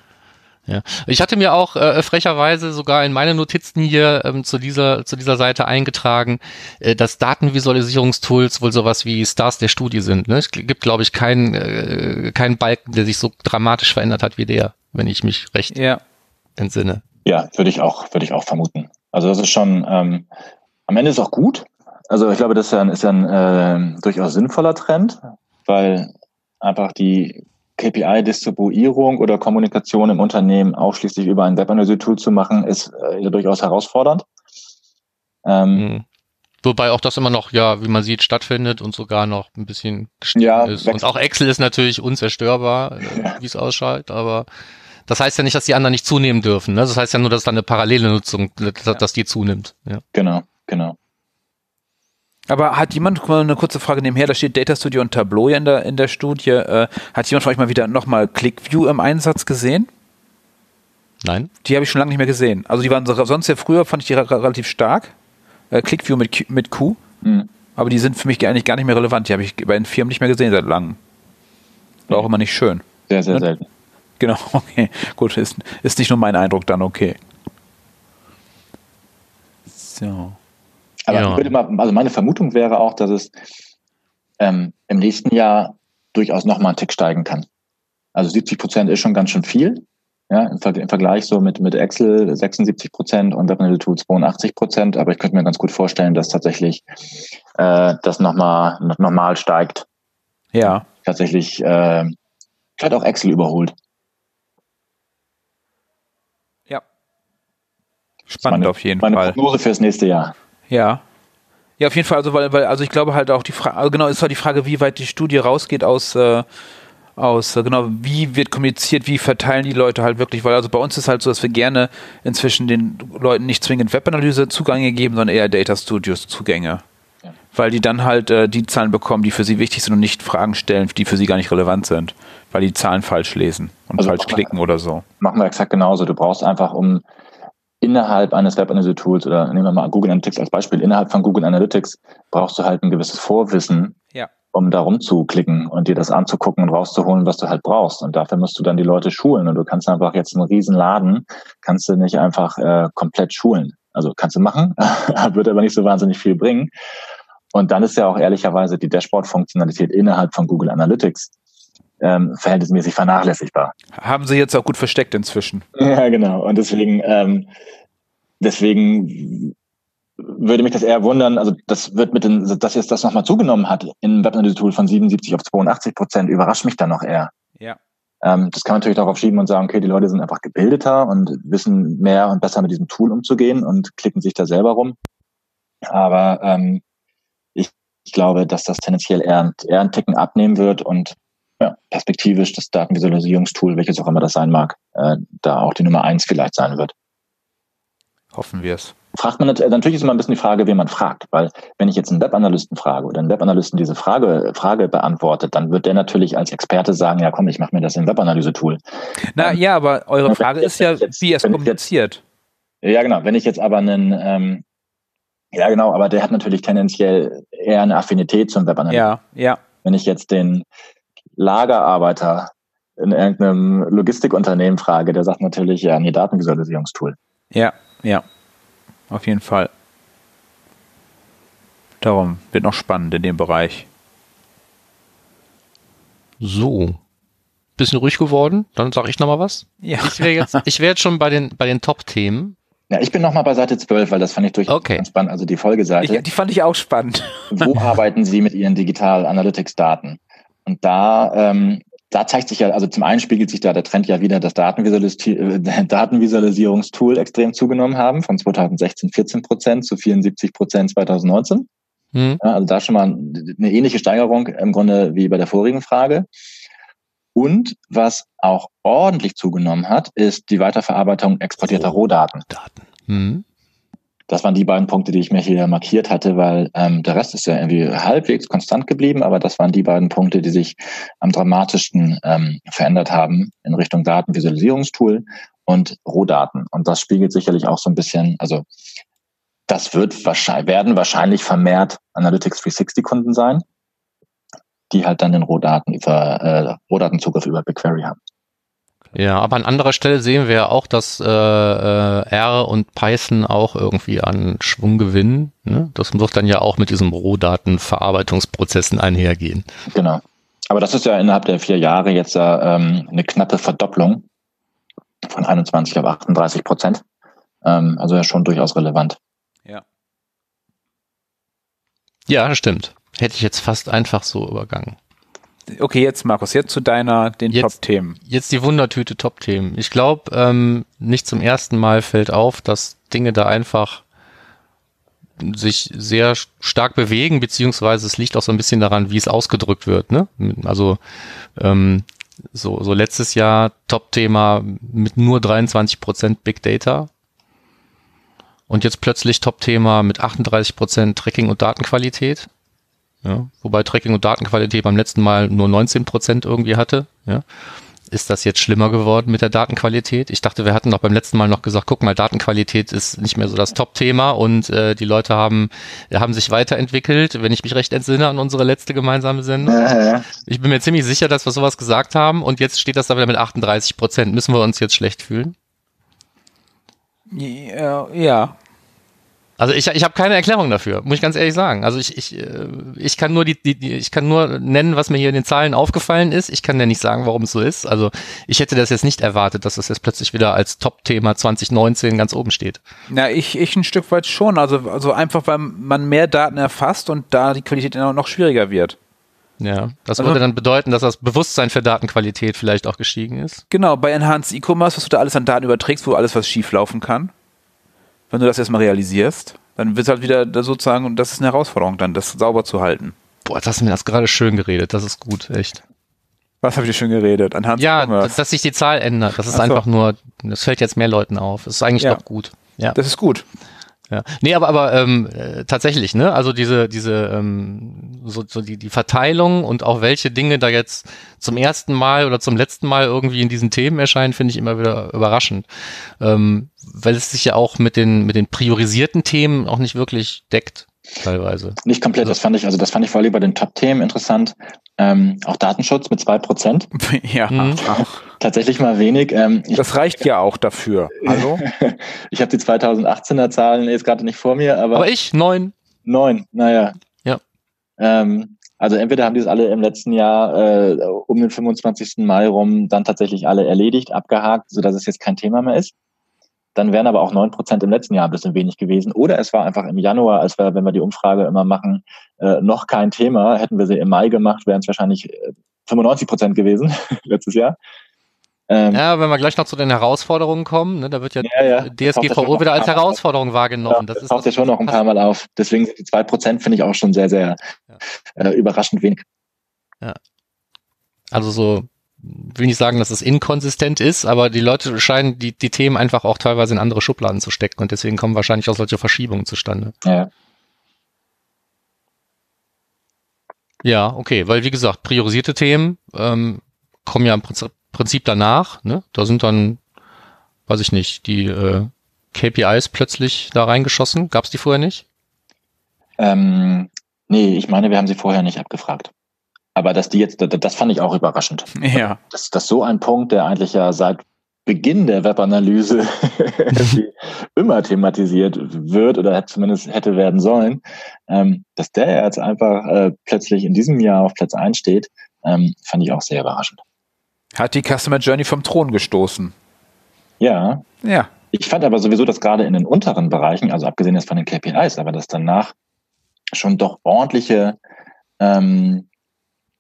Ja. Ich hatte mir auch äh, frecherweise sogar in meine Notizen hier ähm, zu dieser zu dieser Seite eingetragen, äh, dass Datenvisualisierungstools wohl sowas wie Stars der Studie sind. Ne? Es gibt, glaube ich, keinen äh, keinen Balken, der sich so dramatisch verändert hat wie der, wenn ich mich recht ja. entsinne. Ja, würde ich auch würde ich auch vermuten. Also das ist schon ähm, am Ende ist auch gut. Also ich glaube, das ist ja ein, ist ja ein äh, durchaus sinnvoller Trend, weil einfach die KPI-Distribuierung oder Kommunikation im Unternehmen ausschließlich über ein Webanalyse-Tool zu machen, ist äh, ja durchaus herausfordernd. Ähm, mhm. Wobei auch das immer noch, ja, wie man sieht, stattfindet und sogar noch ein bisschen gestiegen ja, ist. Und auch Excel ist natürlich unzerstörbar, äh, ja. wie es ausschaut, aber das heißt ja nicht, dass die anderen nicht zunehmen dürfen. Ne? Das heißt ja nur, dass da eine parallele Nutzung, dass, dass die zunimmt. Ja. Genau, genau. Aber hat jemand, mal eine kurze Frage nebenher, da steht Data Studio und Tableau ja in der, in der Studie, äh, hat jemand von euch mal wieder nochmal ClickView im Einsatz gesehen? Nein. Die habe ich schon lange nicht mehr gesehen. Also die waren sonst ja früher, fand ich die relativ stark. Äh, ClickView mit, Q, mit Q. Mhm. Aber die sind für mich eigentlich gar nicht mehr relevant. Die habe ich bei den Firmen nicht mehr gesehen seit langem. War auch immer nicht schön. Sehr, sehr ne? selten. Genau, okay. Gut, ist, ist nicht nur mein Eindruck dann, okay. So. Aber ja. ich würde mal, also meine Vermutung wäre auch, dass es ähm, im nächsten Jahr durchaus nochmal einen Tick steigen kann. Also 70 Prozent ist schon ganz schön viel. Ja, im, Ver im Vergleich so mit, mit Excel 76 Prozent und Web Tool 82 Prozent. Aber ich könnte mir ganz gut vorstellen, dass tatsächlich äh, das nochmal normal steigt. Ja. Tatsächlich äh, vielleicht auch Excel überholt. Ja. Spannend meine, auf jeden meine Fall. Meine Prognose fürs nächste Jahr. Ja. Ja, auf jeden Fall, also weil, weil, also ich glaube halt auch die Frage, also genau, ist halt die Frage, wie weit die Studie rausgeht aus, äh, aus, äh, genau, wie wird kommuniziert, wie verteilen die Leute halt wirklich, weil also bei uns ist halt so, dass wir gerne inzwischen den Leuten nicht zwingend Webanalyse Zugänge geben, sondern eher Data Studios Zugänge. Ja. Weil die dann halt äh, die Zahlen bekommen, die für sie wichtig sind und nicht Fragen stellen, die für sie gar nicht relevant sind, weil die Zahlen falsch lesen und also falsch klicken oder so. Machen wir exakt genauso. Du brauchst einfach, um innerhalb eines Web Analytics Tools oder nehmen wir mal Google Analytics als Beispiel, innerhalb von Google Analytics brauchst du halt ein gewisses Vorwissen, ja. um da rumzuklicken und dir das anzugucken und rauszuholen, was du halt brauchst. Und dafür musst du dann die Leute schulen. Und du kannst einfach jetzt einen riesen Laden, kannst du nicht einfach äh, komplett schulen. Also kannst du machen, wird aber nicht so wahnsinnig viel bringen. Und dann ist ja auch ehrlicherweise die Dashboard-Funktionalität innerhalb von Google Analytics ähm, verhältnismäßig vernachlässigbar. Haben sie jetzt auch gut versteckt inzwischen. Ja, genau. Und deswegen, ähm, deswegen würde mich das eher wundern, also das wird mit den, dass jetzt das nochmal zugenommen hat im Webanalyse-Tool von 77 auf 82 Prozent, überrascht mich dann noch eher. Ja. Ähm, das kann man natürlich darauf schieben und sagen, okay, die Leute sind einfach gebildeter und wissen mehr und besser mit diesem Tool umzugehen und klicken sich da selber rum. Aber ähm, ich, ich glaube, dass das tendenziell eher, eher einen Ticken abnehmen wird und ja, perspektivisch das Datenvisualisierungstool, welches auch immer das sein mag, äh, da auch die Nummer eins vielleicht sein wird. Hoffen wir es. Fragt man natürlich ist immer ein bisschen die Frage, wen man fragt, weil wenn ich jetzt einen Webanalysten frage oder einen Webanalysten diese Frage, Frage beantwortet, dann wird der natürlich als Experte sagen, ja komm, ich mache mir das im Webanalyse-Tool. Na ähm, ja, aber eure Frage ist ja, jetzt, wie es kommuniziert. ja, genau. Wenn ich jetzt aber einen, ähm, Ja, genau, aber der hat natürlich tendenziell eher eine Affinität zum Web Ja, ja. Wenn ich jetzt den Lagerarbeiter in irgendeinem Logistikunternehmen frage, der sagt natürlich, ja, nee, Datenvisualisierungstool. Ja, ja. Auf jeden Fall. Darum wird noch spannend in dem Bereich. So. Bisschen ruhig geworden, dann sage ich nochmal was. Ja. Ich wäre jetzt, ich wäre jetzt schon bei den, bei den Top-Themen. Ja, ich bin nochmal bei Seite 12, weil das fand ich durchaus okay. ganz spannend. Also die Folgeseite. Ich, die fand ich auch spannend. Wo arbeiten Sie mit Ihren Digital Analytics Daten? Und da, ähm, da zeigt sich ja, also zum einen spiegelt sich da der Trend ja wieder, dass Datenvisualis äh, Datenvisualisierungstool extrem zugenommen haben, von 2016 14 Prozent zu 74 Prozent 2019. Mhm. Ja, also da schon mal eine ähnliche Steigerung im Grunde wie bei der vorigen Frage. Und was auch ordentlich zugenommen hat, ist die Weiterverarbeitung exportierter Rohdaten. Daten. Mhm. Das waren die beiden Punkte, die ich mir hier markiert hatte, weil ähm, der Rest ist ja irgendwie halbwegs konstant geblieben, aber das waren die beiden Punkte, die sich am dramatischsten ähm, verändert haben in Richtung Datenvisualisierungstool und Rohdaten. Und das spiegelt sicherlich auch so ein bisschen, also das wird wahrscheinlich, werden wahrscheinlich vermehrt Analytics 360 Kunden sein, die halt dann den Rohdaten über, äh, Rohdatenzugriff über BigQuery haben. Ja, aber an anderer Stelle sehen wir ja auch, dass äh, äh, R und Python auch irgendwie an Schwung gewinnen. Ne? Das muss dann ja auch mit diesem Rohdatenverarbeitungsprozessen einhergehen. Genau. Aber das ist ja innerhalb der vier Jahre jetzt ähm, eine knappe Verdopplung von 21 auf 38 Prozent. Ähm, also ja schon durchaus relevant. Ja. Ja, stimmt. Hätte ich jetzt fast einfach so übergangen. Okay, jetzt Markus, jetzt zu deiner, den Top-Themen. Jetzt die Wundertüte Top-Themen. Ich glaube, ähm, nicht zum ersten Mal fällt auf, dass Dinge da einfach sich sehr stark bewegen, beziehungsweise es liegt auch so ein bisschen daran, wie es ausgedrückt wird. Ne? Also ähm, so, so letztes Jahr Top-Thema mit nur 23 Prozent Big Data. Und jetzt plötzlich Top-Thema mit 38 Prozent Tracking und Datenqualität. Ja, wobei Tracking und Datenqualität beim letzten Mal nur 19 Prozent irgendwie hatte. Ja. Ist das jetzt schlimmer geworden mit der Datenqualität? Ich dachte, wir hatten doch beim letzten Mal noch gesagt, guck mal, Datenqualität ist nicht mehr so das Top-Thema und äh, die Leute haben, haben sich weiterentwickelt, wenn ich mich recht entsinne an unsere letzte gemeinsame Sendung. Ja, Ich bin mir ziemlich sicher, dass wir sowas gesagt haben und jetzt steht das da wieder mit 38 Prozent. Müssen wir uns jetzt schlecht fühlen? Ja, ja. Also ich, ich habe keine Erklärung dafür, muss ich ganz ehrlich sagen. Also ich, ich, äh, ich kann nur die, die, ich kann nur nennen, was mir hier in den Zahlen aufgefallen ist. Ich kann ja nicht sagen, warum es so ist. Also ich hätte das jetzt nicht erwartet, dass das jetzt plötzlich wieder als Top-Thema 2019 ganz oben steht. Na, ich, ich ein Stück weit schon. Also, also einfach, weil man mehr Daten erfasst und da die Qualität noch schwieriger wird. Ja, das also, würde dann bedeuten, dass das Bewusstsein für Datenqualität vielleicht auch gestiegen ist. Genau, bei Enhanced E-Commerce, was du da alles an Daten überträgst, wo alles was schief laufen kann wenn du das erstmal realisierst, dann wird es halt wieder sozusagen, und das ist eine Herausforderung dann, das sauber zu halten. Boah, das hast du mir das gerade schön geredet, das ist gut, echt. Was habe ich dir schön geredet? Anhand ja, dass, dass sich die Zahl ändert. Das ist so. einfach nur, das fällt jetzt mehr Leuten auf. Das ist eigentlich ja. doch gut. Ja. Das ist gut. Ja. Nee, aber, aber ähm, äh, tatsächlich, ne? Also diese, diese, ähm, so, so die, die Verteilung und auch welche Dinge da jetzt zum ersten Mal oder zum letzten Mal irgendwie in diesen Themen erscheinen, finde ich immer wieder überraschend. Ähm, weil es sich ja auch mit den, mit den priorisierten Themen auch nicht wirklich deckt teilweise. Nicht komplett, das fand ich, also das fand ich vor allem bei den Top-Themen interessant. Ähm, auch Datenschutz mit zwei Prozent. ja, mhm. Tatsächlich mal wenig. Ähm, das reicht ja auch dafür. Hallo? ich habe die 2018er Zahlen jetzt gerade nicht vor mir, aber. Aber ich, neun. Neun, naja. Ähm, also entweder haben die es alle im letzten Jahr äh, um den 25. Mai rum dann tatsächlich alle erledigt, abgehakt, sodass es jetzt kein Thema mehr ist dann wären aber auch neun Prozent im letzten Jahr ein bisschen wenig gewesen. Oder es war einfach im Januar, als wir, wenn wir die Umfrage immer machen, äh, noch kein Thema. Hätten wir sie im Mai gemacht, wären es wahrscheinlich 95 äh, Prozent gewesen letztes Jahr. Ähm, ja, wenn wir gleich noch zu den Herausforderungen kommen, ne, da wird ja, ja, ja DSGVO wieder als Herausforderung wahrgenommen. Ja, das, das taucht ja schon noch ein paar Mal auf. Deswegen sind die zwei Prozent finde ich auch schon sehr, sehr äh, überraschend wenig. Ja. Also so will nicht sagen, dass es inkonsistent ist, aber die Leute scheinen die, die Themen einfach auch teilweise in andere Schubladen zu stecken und deswegen kommen wahrscheinlich auch solche Verschiebungen zustande. Ja. Ja, okay, weil wie gesagt, priorisierte Themen ähm, kommen ja im Prinzip danach. Ne? Da sind dann, weiß ich nicht, die äh, KPIs plötzlich da reingeschossen. Gab es die vorher nicht? Ähm, nee, ich meine, wir haben sie vorher nicht abgefragt. Aber dass die jetzt, das fand ich auch überraschend. Ja. Dass, dass so ein Punkt, der eigentlich ja seit Beginn der Webanalyse immer thematisiert wird oder zumindest hätte werden sollen, ähm, dass der jetzt einfach äh, plötzlich in diesem Jahr auf Platz 1 steht, ähm, fand ich auch sehr überraschend. Hat die Customer Journey vom Thron gestoßen. Ja. Ja. Ich fand aber sowieso, dass gerade in den unteren Bereichen, also abgesehen jetzt von den KPIs, aber dass danach schon doch ordentliche, ähm,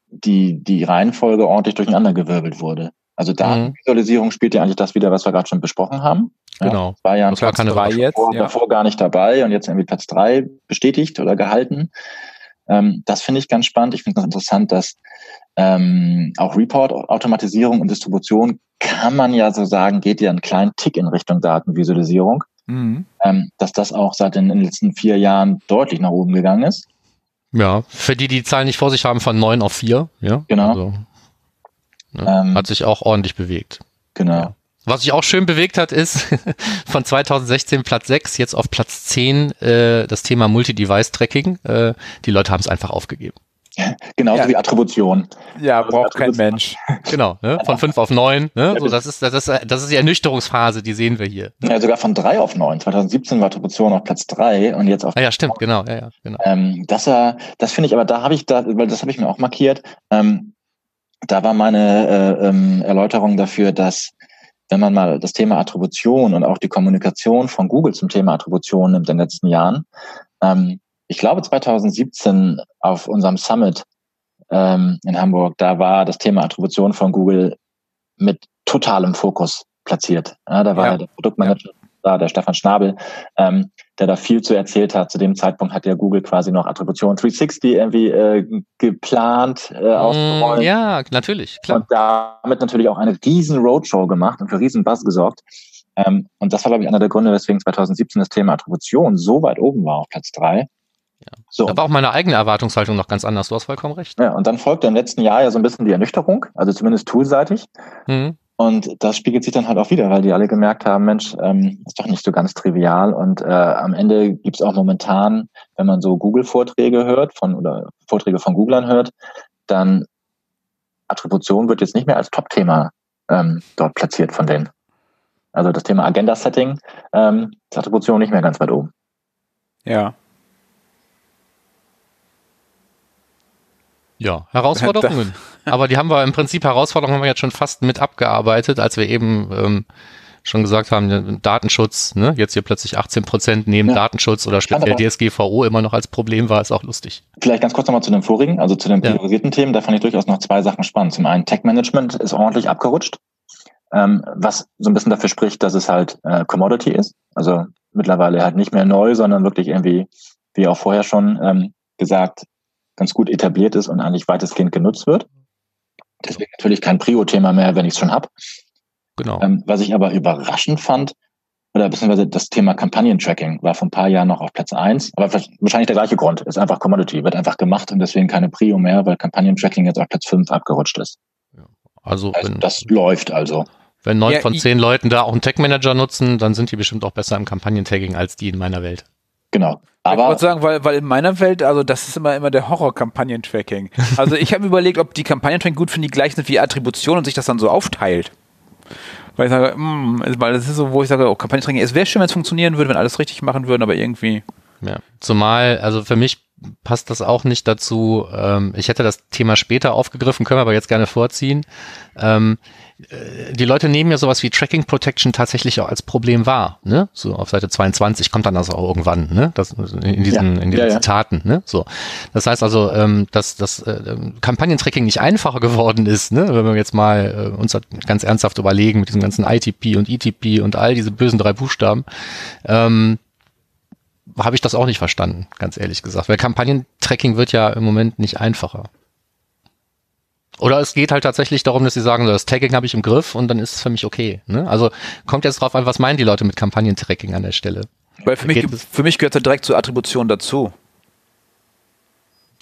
die, die Reihenfolge ordentlich durcheinandergewirbelt wurde. Also Datenvisualisierung mhm. spielt ja eigentlich das wieder, was wir gerade schon besprochen haben. Genau. Ja, war ja ein Platz drei jetzt, davor, ja. davor gar nicht dabei und jetzt irgendwie Platz drei bestätigt oder gehalten. Ähm, das finde ich ganz spannend. Ich finde es interessant, dass ähm, auch Report-Automatisierung und Distribution kann man ja so sagen, geht ja einen kleinen Tick in Richtung Datenvisualisierung. Mhm. Ähm, dass das auch seit den, den letzten vier Jahren deutlich nach oben gegangen ist. Ja, für die, die Zahlen nicht vor sich haben, von neun auf vier. Ja, genau. Also, ne, ähm, hat sich auch ordentlich bewegt. Genau. Ja. Was sich auch schön bewegt hat, ist von 2016 Platz 6 jetzt auf Platz 10 äh, das Thema Multi-Device-Tracking. Äh, die Leute haben es einfach aufgegeben. Genauso ja. wie Attribution. Ja, also braucht kein Mensch. Genau, ne? von 5 auf 9. Ne? So, das, ist, das, ist, das ist die Ernüchterungsphase, die sehen wir hier. Ja, sogar von 3 auf 9. 2017 war Attribution auf Platz 3 und jetzt auf. Ah, ja, stimmt, genau. Ja, ja, genau. Ähm, das äh, das finde ich, aber da habe ich, da, weil das habe ich mir auch markiert, ähm, da war meine äh, ähm, Erläuterung dafür, dass wenn man mal das Thema Attribution und auch die Kommunikation von Google zum Thema Attribution nimmt in den letzten Jahren, ähm, ich glaube 2017 auf unserem Summit ähm, in Hamburg, da war das Thema Attribution von Google mit totalem Fokus platziert. Ja, da war ja. der Produktmanager ja. da, der Stefan Schnabel, ähm, der da viel zu erzählt hat. Zu dem Zeitpunkt hat ja Google quasi noch Attribution 360 irgendwie äh, geplant, äh, mm, auszurollen. Ja, natürlich, klar. Und damit natürlich auch eine riesen Roadshow gemacht und für riesen Buzz gesorgt. Ähm, und das war, glaube ich, einer der Gründe, weswegen 2017 das Thema Attribution so weit oben war auf Platz drei. Ja. So. Da war auch meine eigene Erwartungshaltung noch ganz anders. Du hast vollkommen recht. Ja, und dann folgte im letzten Jahr ja so ein bisschen die Ernüchterung, also zumindest toolseitig. Mhm. Und das spiegelt sich dann halt auch wieder, weil die alle gemerkt haben, Mensch, ähm, ist doch nicht so ganz trivial. Und äh, am Ende gibt's auch momentan, wenn man so Google-Vorträge hört von oder Vorträge von Googlern hört, dann Attribution wird jetzt nicht mehr als Top-Thema ähm, dort platziert von denen. Also das Thema Agenda-Setting ähm, ist Attribution nicht mehr ganz weit oben. Ja. Ja, Herausforderungen. Aber die haben wir im Prinzip Herausforderungen haben wir jetzt schon fast mit abgearbeitet, als wir eben ähm, schon gesagt haben, Datenschutz, ne? jetzt hier plötzlich 18 Prozent neben ja. Datenschutz oder speziell DSGVO immer noch als Problem war, ist auch lustig. Vielleicht ganz kurz nochmal zu den vorigen, also zu den priorisierten ja. Themen, da fand ich durchaus noch zwei Sachen spannend. Zum einen Tech-Management ist ordentlich abgerutscht, ähm, was so ein bisschen dafür spricht, dass es halt äh, Commodity ist, also mittlerweile halt nicht mehr neu, sondern wirklich irgendwie, wie auch vorher schon ähm, gesagt, ganz gut etabliert ist und eigentlich weitestgehend genutzt wird. Deswegen natürlich kein Prio-Thema mehr, wenn ich es schon hab. Genau. Ähm, was ich aber überraschend fand, oder beziehungsweise das Thema Kampagnen-Tracking war vor ein paar Jahren noch auf Platz eins, aber wahrscheinlich der gleiche Grund, ist einfach Commodity, wird einfach gemacht und deswegen keine Prio mehr, weil Kampagnen-Tracking jetzt auf Platz fünf abgerutscht ist. Ja, also, also wenn, das läuft also. Wenn neun ja, von zehn Leuten da auch einen Tech-Manager nutzen, dann sind die bestimmt auch besser im Kampagnen-Tagging als die in meiner Welt. Genau. Aber ich wollte sagen, weil, weil in meiner Welt, also das ist immer immer der Horror-Kampagnen-Tracking. Also ich habe überlegt, ob die Kampagnen-Tracking gut für die gleich sind wie Attribution und sich das dann so aufteilt. Weil ich sage, mh, mm, weil das ist so, wo ich sage, oh, Kampagnen-Tracking, es wäre schön, wenn es funktionieren würde, wenn alles richtig machen würden, aber irgendwie. Ja. Zumal, also für mich passt das auch nicht dazu. Ähm, ich hätte das Thema später aufgegriffen, können wir aber jetzt gerne vorziehen. Ähm, äh, die Leute nehmen ja sowas wie Tracking Protection tatsächlich auch als Problem wahr. Ne? So auf Seite 22 kommt dann das auch irgendwann, ne? Das, in diesen, ja. in diesen ja, Zitaten. Ne? So. Das heißt also, ähm, dass das äh, Kampagnentracking nicht einfacher geworden ist, ne? wenn wir jetzt mal äh, uns ganz ernsthaft überlegen mit diesem ganzen ITP und ETP und all diese bösen drei Buchstaben. Ähm, habe ich das auch nicht verstanden, ganz ehrlich gesagt. Weil Kampagnentracking wird ja im Moment nicht einfacher. Oder es geht halt tatsächlich darum, dass sie sagen, das Tagging habe ich im Griff und dann ist es für mich okay. Ne? Also kommt jetzt drauf an, was meinen die Leute mit Kampagnentracking an der Stelle? Weil für mich, für mich gehört da direkt zur Attribution dazu.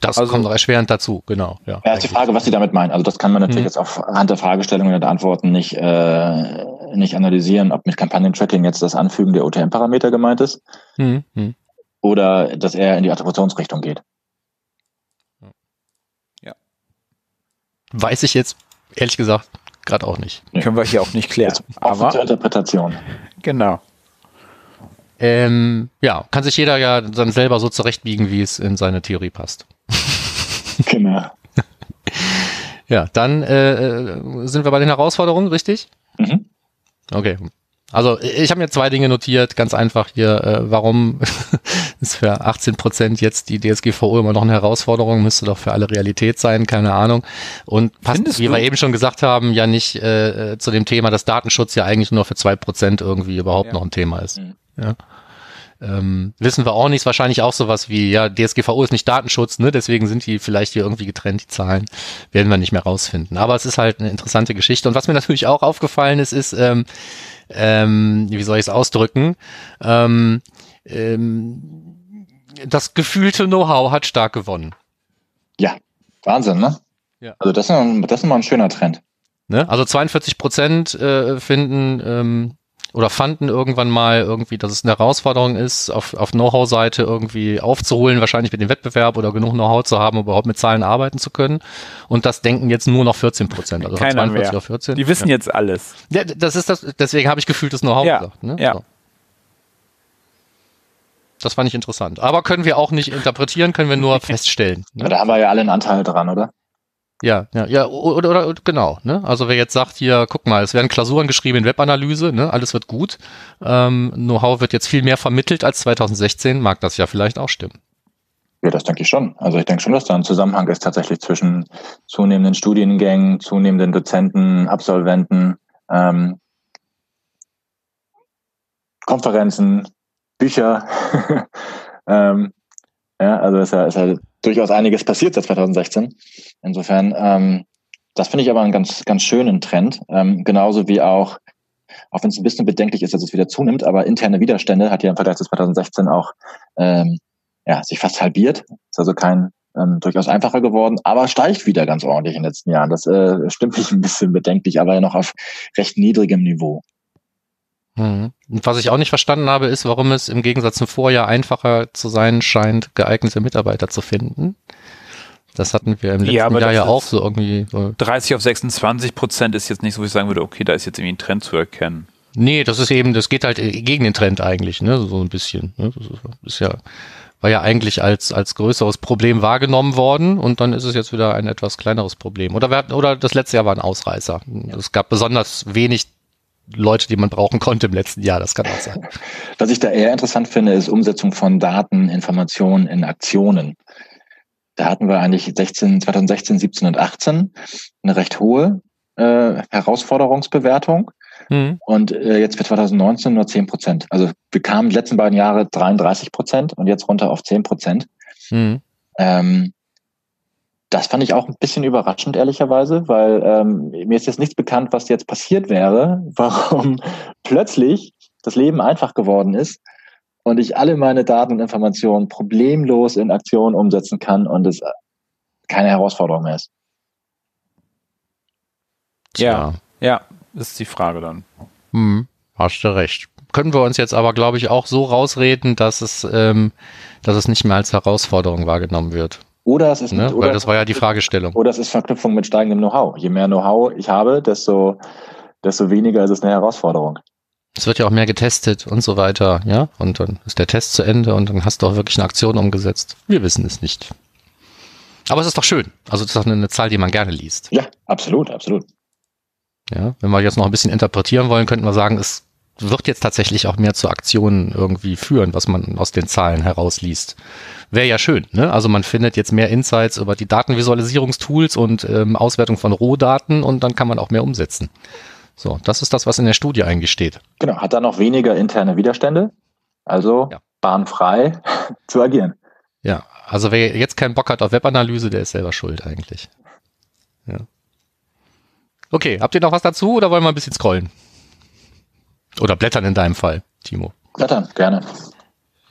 Das also, kommt erschwerend dazu, genau. Ja, ja ist die Frage, was Sie damit meinen. Also das kann man natürlich hm. jetzt aufhand der Fragestellungen und der Antworten nicht, äh, nicht analysieren, ob mit Kampagnentracking jetzt das Anfügen der OTM-Parameter gemeint ist. Hm. Hm. oder dass er in die Attributionsrichtung geht. Weiß ich jetzt ehrlich gesagt gerade auch nicht. Nee. Können wir hier auch nicht klären. Aber zur Interpretation. Genau. Ähm, ja, kann sich jeder ja dann selber so zurechtbiegen, wie es in seine Theorie passt. Genau. ja, dann äh, äh, sind wir bei den Herausforderungen, richtig? Mhm. Okay. Also ich habe mir zwei Dinge notiert, ganz einfach hier, äh, warum ist für 18 Prozent jetzt die DSGVO immer noch eine Herausforderung, müsste doch für alle Realität sein, keine Ahnung. Und passt, Findest wie du? wir eben schon gesagt haben, ja nicht äh, zu dem Thema, dass Datenschutz ja eigentlich nur für zwei Prozent irgendwie überhaupt ja. noch ein Thema ist. Mhm. Ja. Ähm, wissen wir auch nicht, wahrscheinlich auch sowas wie, ja, DSGVO ist nicht Datenschutz, ne, deswegen sind die vielleicht hier irgendwie getrennt, die Zahlen, werden wir nicht mehr rausfinden. Aber es ist halt eine interessante Geschichte. Und was mir natürlich auch aufgefallen ist, ist, ähm, ähm, wie soll ich es ausdrücken, ähm, ähm, das gefühlte Know-how hat stark gewonnen. Ja, Wahnsinn, ne? Ja. Also das ist, das ist mal ein schöner Trend. Ne? Also 42 Prozent äh, finden ähm, oder fanden irgendwann mal irgendwie, dass es eine Herausforderung ist, auf, auf Know-how-Seite irgendwie aufzuholen, wahrscheinlich mit dem Wettbewerb oder genug Know-how zu haben, um überhaupt mit Zahlen arbeiten zu können. Und das denken jetzt nur noch 14 Prozent, also Keiner 42 mehr. auf 14. Die wissen ja. jetzt alles. Ja, das ist das, deswegen habe ich gefühlt das Know-how ja. gesagt. Ne? Ja. So. Das fand ich interessant. Aber können wir auch nicht interpretieren, können wir nur feststellen. Ne? Da haben wir ja alle einen Anteil dran, oder? Ja, ja, ja, oder, oder genau, ne? Also wer jetzt sagt hier, guck mal, es werden Klausuren geschrieben in Webanalyse, ne? Alles wird gut. Ähm, Know-how wird jetzt viel mehr vermittelt als 2016, mag das ja vielleicht auch stimmen. Ja, das denke ich schon. Also ich denke schon, dass da ein Zusammenhang ist tatsächlich zwischen zunehmenden Studiengängen, zunehmenden Dozenten, Absolventen, ähm, Konferenzen, Bücher. ähm, ja, also ist ja, ist ja durchaus einiges passiert seit 2016. Insofern, ähm, das finde ich aber einen ganz, ganz schönen Trend. Ähm, genauso wie auch, auch wenn es ein bisschen bedenklich ist, dass es wieder zunimmt, aber interne Widerstände hat ja im Vergleich zu 2016 auch ähm, ja, sich fast halbiert. Ist also kein ähm, durchaus einfacher geworden, aber steigt wieder ganz ordentlich in den letzten Jahren. Das äh, stimmt mich ein bisschen bedenklich, aber ja noch auf recht niedrigem Niveau. Mhm. Und was ich auch nicht verstanden habe, ist, warum es im Gegensatz zum Vorjahr einfacher zu sein scheint, geeignete Mitarbeiter zu finden. Das hatten wir im letzten ja, Jahr ja auch so irgendwie. So 30 auf 26 Prozent ist jetzt nicht so, wo ich sagen würde, okay, da ist jetzt irgendwie ein Trend zu erkennen. Nee, das ist eben, das geht halt gegen den Trend eigentlich, ne, so ein bisschen. Ne? Das ist ja, war ja eigentlich als, als größeres Problem wahrgenommen worden und dann ist es jetzt wieder ein etwas kleineres Problem. Oder, wir, oder das letzte Jahr war ein Ausreißer. Es gab besonders wenig Leute, die man brauchen konnte im letzten Jahr. Das kann auch sein. Was ich da eher interessant finde, ist Umsetzung von Daten, Informationen in Aktionen. Da hatten wir eigentlich 16, 2016, 17 und 18 eine recht hohe äh, Herausforderungsbewertung. Mhm. Und äh, jetzt für 2019 nur 10 Prozent. Also wir kamen die letzten beiden Jahre 33 Prozent und jetzt runter auf 10 Prozent. Mhm. Ähm, das fand ich auch ein bisschen überraschend, ehrlicherweise, weil ähm, mir ist jetzt nichts bekannt, was jetzt passiert wäre, warum plötzlich das Leben einfach geworden ist und ich alle meine Daten und Informationen problemlos in Aktionen umsetzen kann und es keine Herausforderung mehr ist. Ja, ja, ist die Frage dann. Hm, hast du recht. Können wir uns jetzt aber, glaube ich, auch so rausreden, dass es, ähm, dass es nicht mehr als Herausforderung wahrgenommen wird. Oder es ist, ne? oder Weil das war ja die Fragestellung. Oder es ist Verknüpfung mit steigendem Know-how. Je mehr Know-how ich habe, desto, desto weniger ist es eine Herausforderung. Es wird ja auch mehr getestet und so weiter, ja. Und dann ist der Test zu Ende und dann hast du auch wirklich eine Aktion umgesetzt. Wir wissen es nicht. Aber es ist doch schön. Also das ist doch eine Zahl, die man gerne liest. Ja, absolut, absolut. Ja, wenn wir jetzt noch ein bisschen interpretieren wollen, könnten wir sagen, es wird jetzt tatsächlich auch mehr zu Aktionen irgendwie führen, was man aus den Zahlen herausliest. Wäre ja schön, ne? Also man findet jetzt mehr Insights über die Datenvisualisierungstools und ähm, Auswertung von Rohdaten und dann kann man auch mehr umsetzen. So, das ist das, was in der Studie eigentlich steht. Genau, hat da noch weniger interne Widerstände, also ja. bahnfrei zu agieren. Ja, also wer jetzt keinen Bock hat auf Webanalyse, der ist selber schuld eigentlich. Ja. Okay, habt ihr noch was dazu oder wollen wir ein bisschen scrollen? Oder blättern in deinem Fall, Timo? Blättern, gerne.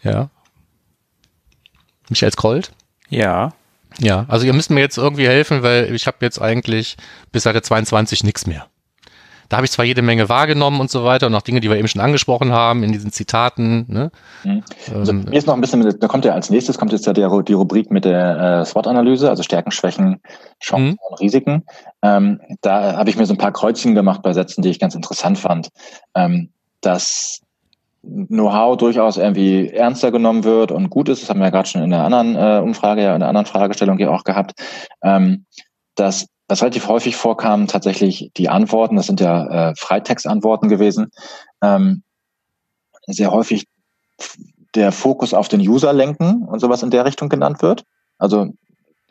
Ja. Michael scrollt? Ja. Ja, also ihr müsst mir jetzt irgendwie helfen, weil ich habe jetzt eigentlich bis Seite 22 nichts mehr. Da habe ich zwar jede Menge wahrgenommen und so weiter und auch Dinge, die wir eben schon angesprochen haben in diesen Zitaten. Ne? Mhm. Also ähm, mir ist noch ein bisschen, da kommt ja als nächstes kommt jetzt ja die, die Rubrik mit der äh, SWOT-Analyse, also Stärken, Schwächen, Chancen mhm. und Risiken. Ähm, da habe ich mir so ein paar Kreuzchen gemacht bei Sätzen, die ich ganz interessant fand. Ähm, dass Know-how durchaus irgendwie ernster genommen wird und gut ist, das haben wir ja gerade schon in der anderen äh, Umfrage, ja in der anderen Fragestellung hier auch gehabt, ähm, dass was relativ häufig vorkam, tatsächlich die Antworten, das sind ja äh, Freitextantworten gewesen, ähm, sehr häufig der Fokus auf den User lenken und sowas in der Richtung genannt wird. Also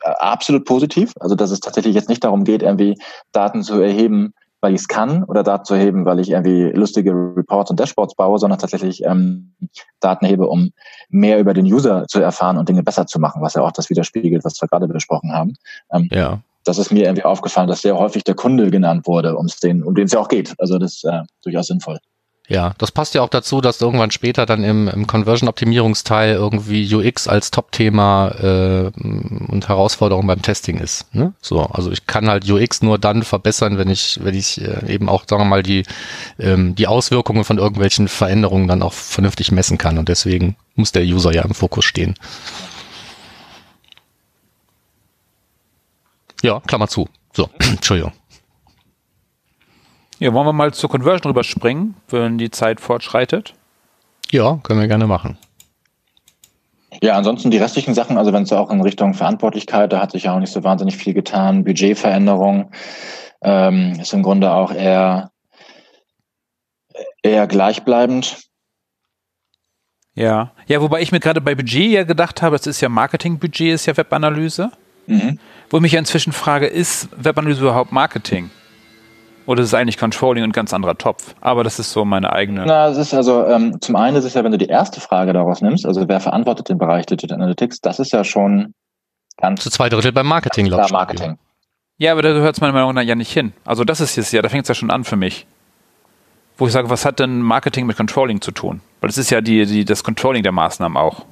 äh, absolut positiv. Also dass es tatsächlich jetzt nicht darum geht, irgendwie Daten zu erheben, weil ich es kann oder Daten zu heben, weil ich irgendwie lustige Reports und Dashboards baue, sondern tatsächlich ähm, Daten hebe, um mehr über den User zu erfahren und Dinge besser zu machen, was ja auch das widerspiegelt, was wir gerade besprochen haben. Ähm, ja. Das ist mir irgendwie aufgefallen, dass sehr häufig der Kunde genannt wurde, um den, um den es ja auch geht. Also das ist äh, durchaus sinnvoll. Ja, das passt ja auch dazu, dass irgendwann später dann im, im Conversion-Optimierungsteil irgendwie UX als Top-Thema äh, und Herausforderung beim Testing ist. Ne? So, also ich kann halt UX nur dann verbessern, wenn ich, wenn ich äh, eben auch, sagen wir mal, die, ähm, die Auswirkungen von irgendwelchen Veränderungen dann auch vernünftig messen kann. Und deswegen muss der User ja im Fokus stehen. Klammer zu. So, Entschuldigung. Ja, wollen wir mal zur Conversion rüberspringen, wenn die Zeit fortschreitet? Ja, können wir gerne machen. Ja, ansonsten die restlichen Sachen, also wenn es auch in Richtung Verantwortlichkeit, da hat sich ja auch nicht so wahnsinnig viel getan. Budgetveränderung ähm, ist im Grunde auch eher, eher gleichbleibend. Ja, ja, wobei ich mir gerade bei Budget ja gedacht habe, es ist ja Marketingbudget, ist ja Webanalyse. Mhm. Wo ich mich ja inzwischen frage, ist Webanalyse überhaupt Marketing? Oder ist es eigentlich Controlling und ganz anderer Topf? Aber das ist so meine eigene. Na, es ist also, ähm, zum einen ist es ja, wenn du die erste Frage daraus nimmst, also wer verantwortet den Bereich Digital Analytics, das ist ja schon ganz. Zu zwei Drittel beim Marketing, glaube ich. Marketing. Ja, aber da gehört es meiner Meinung nach ja nicht hin. Also das ist jetzt ja, da fängt es ja schon an für mich. Wo ich sage, was hat denn Marketing mit Controlling zu tun? Weil es ist ja die, die, das Controlling der Maßnahmen auch.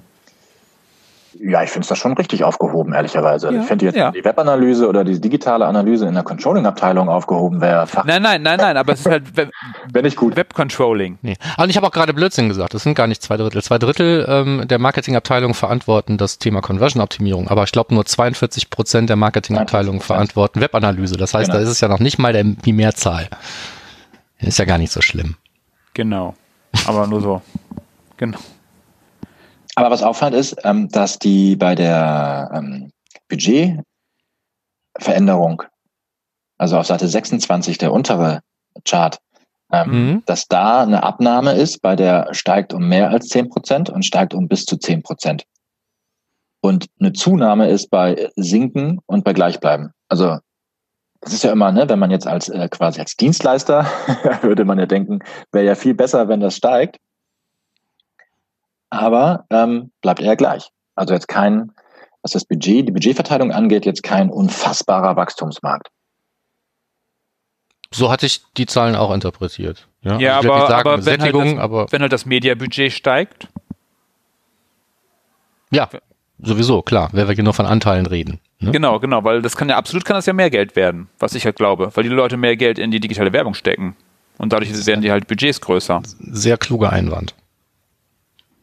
Ja, ich finde es da schon richtig aufgehoben, ehrlicherweise. Ja, ich finde jetzt ja. die Webanalyse oder die digitale Analyse in der Controlling-Abteilung aufgehoben wäre. Nein, nein, nein, nein, aber es ist halt Web Wenn nicht gut. Web-Controlling. Nee. Also ich habe auch gerade Blödsinn gesagt. Das sind gar nicht zwei Drittel. Zwei Drittel ähm, der Marketingabteilung verantworten das Thema Conversion-Optimierung, aber ich glaube nur 42 Prozent der Marketingabteilung verantworten Webanalyse. Das heißt, genau. da ist es ja noch nicht mal der, die Mehrzahl. Ist ja gar nicht so schlimm. Genau. Aber nur so. Genau. Aber was auffallend ist, ähm, dass die bei der ähm, Budgetveränderung, also auf Seite 26 der untere Chart, ähm, mhm. dass da eine Abnahme ist, bei der steigt um mehr als 10 Prozent und steigt um bis zu 10 Prozent. Und eine Zunahme ist bei Sinken und bei Gleichbleiben. Also das ist ja immer, ne, wenn man jetzt als äh, quasi als Dienstleister würde man ja denken, wäre ja viel besser, wenn das steigt aber ähm, bleibt eher gleich. Also jetzt kein, was das Budget, die Budgetverteilung angeht, jetzt kein unfassbarer Wachstumsmarkt. So hatte ich die Zahlen auch interpretiert. Ja, ja also aber, sagen, aber, wenn halt das, aber wenn halt das Mediabudget steigt. Ja, sowieso, klar, wenn wir hier nur von Anteilen reden. Ne? Genau, genau, weil das kann ja absolut kann das ja mehr Geld werden, was ich halt glaube, weil die Leute mehr Geld in die digitale Werbung stecken. Und dadurch werden die halt Budgets größer. Sehr kluger Einwand.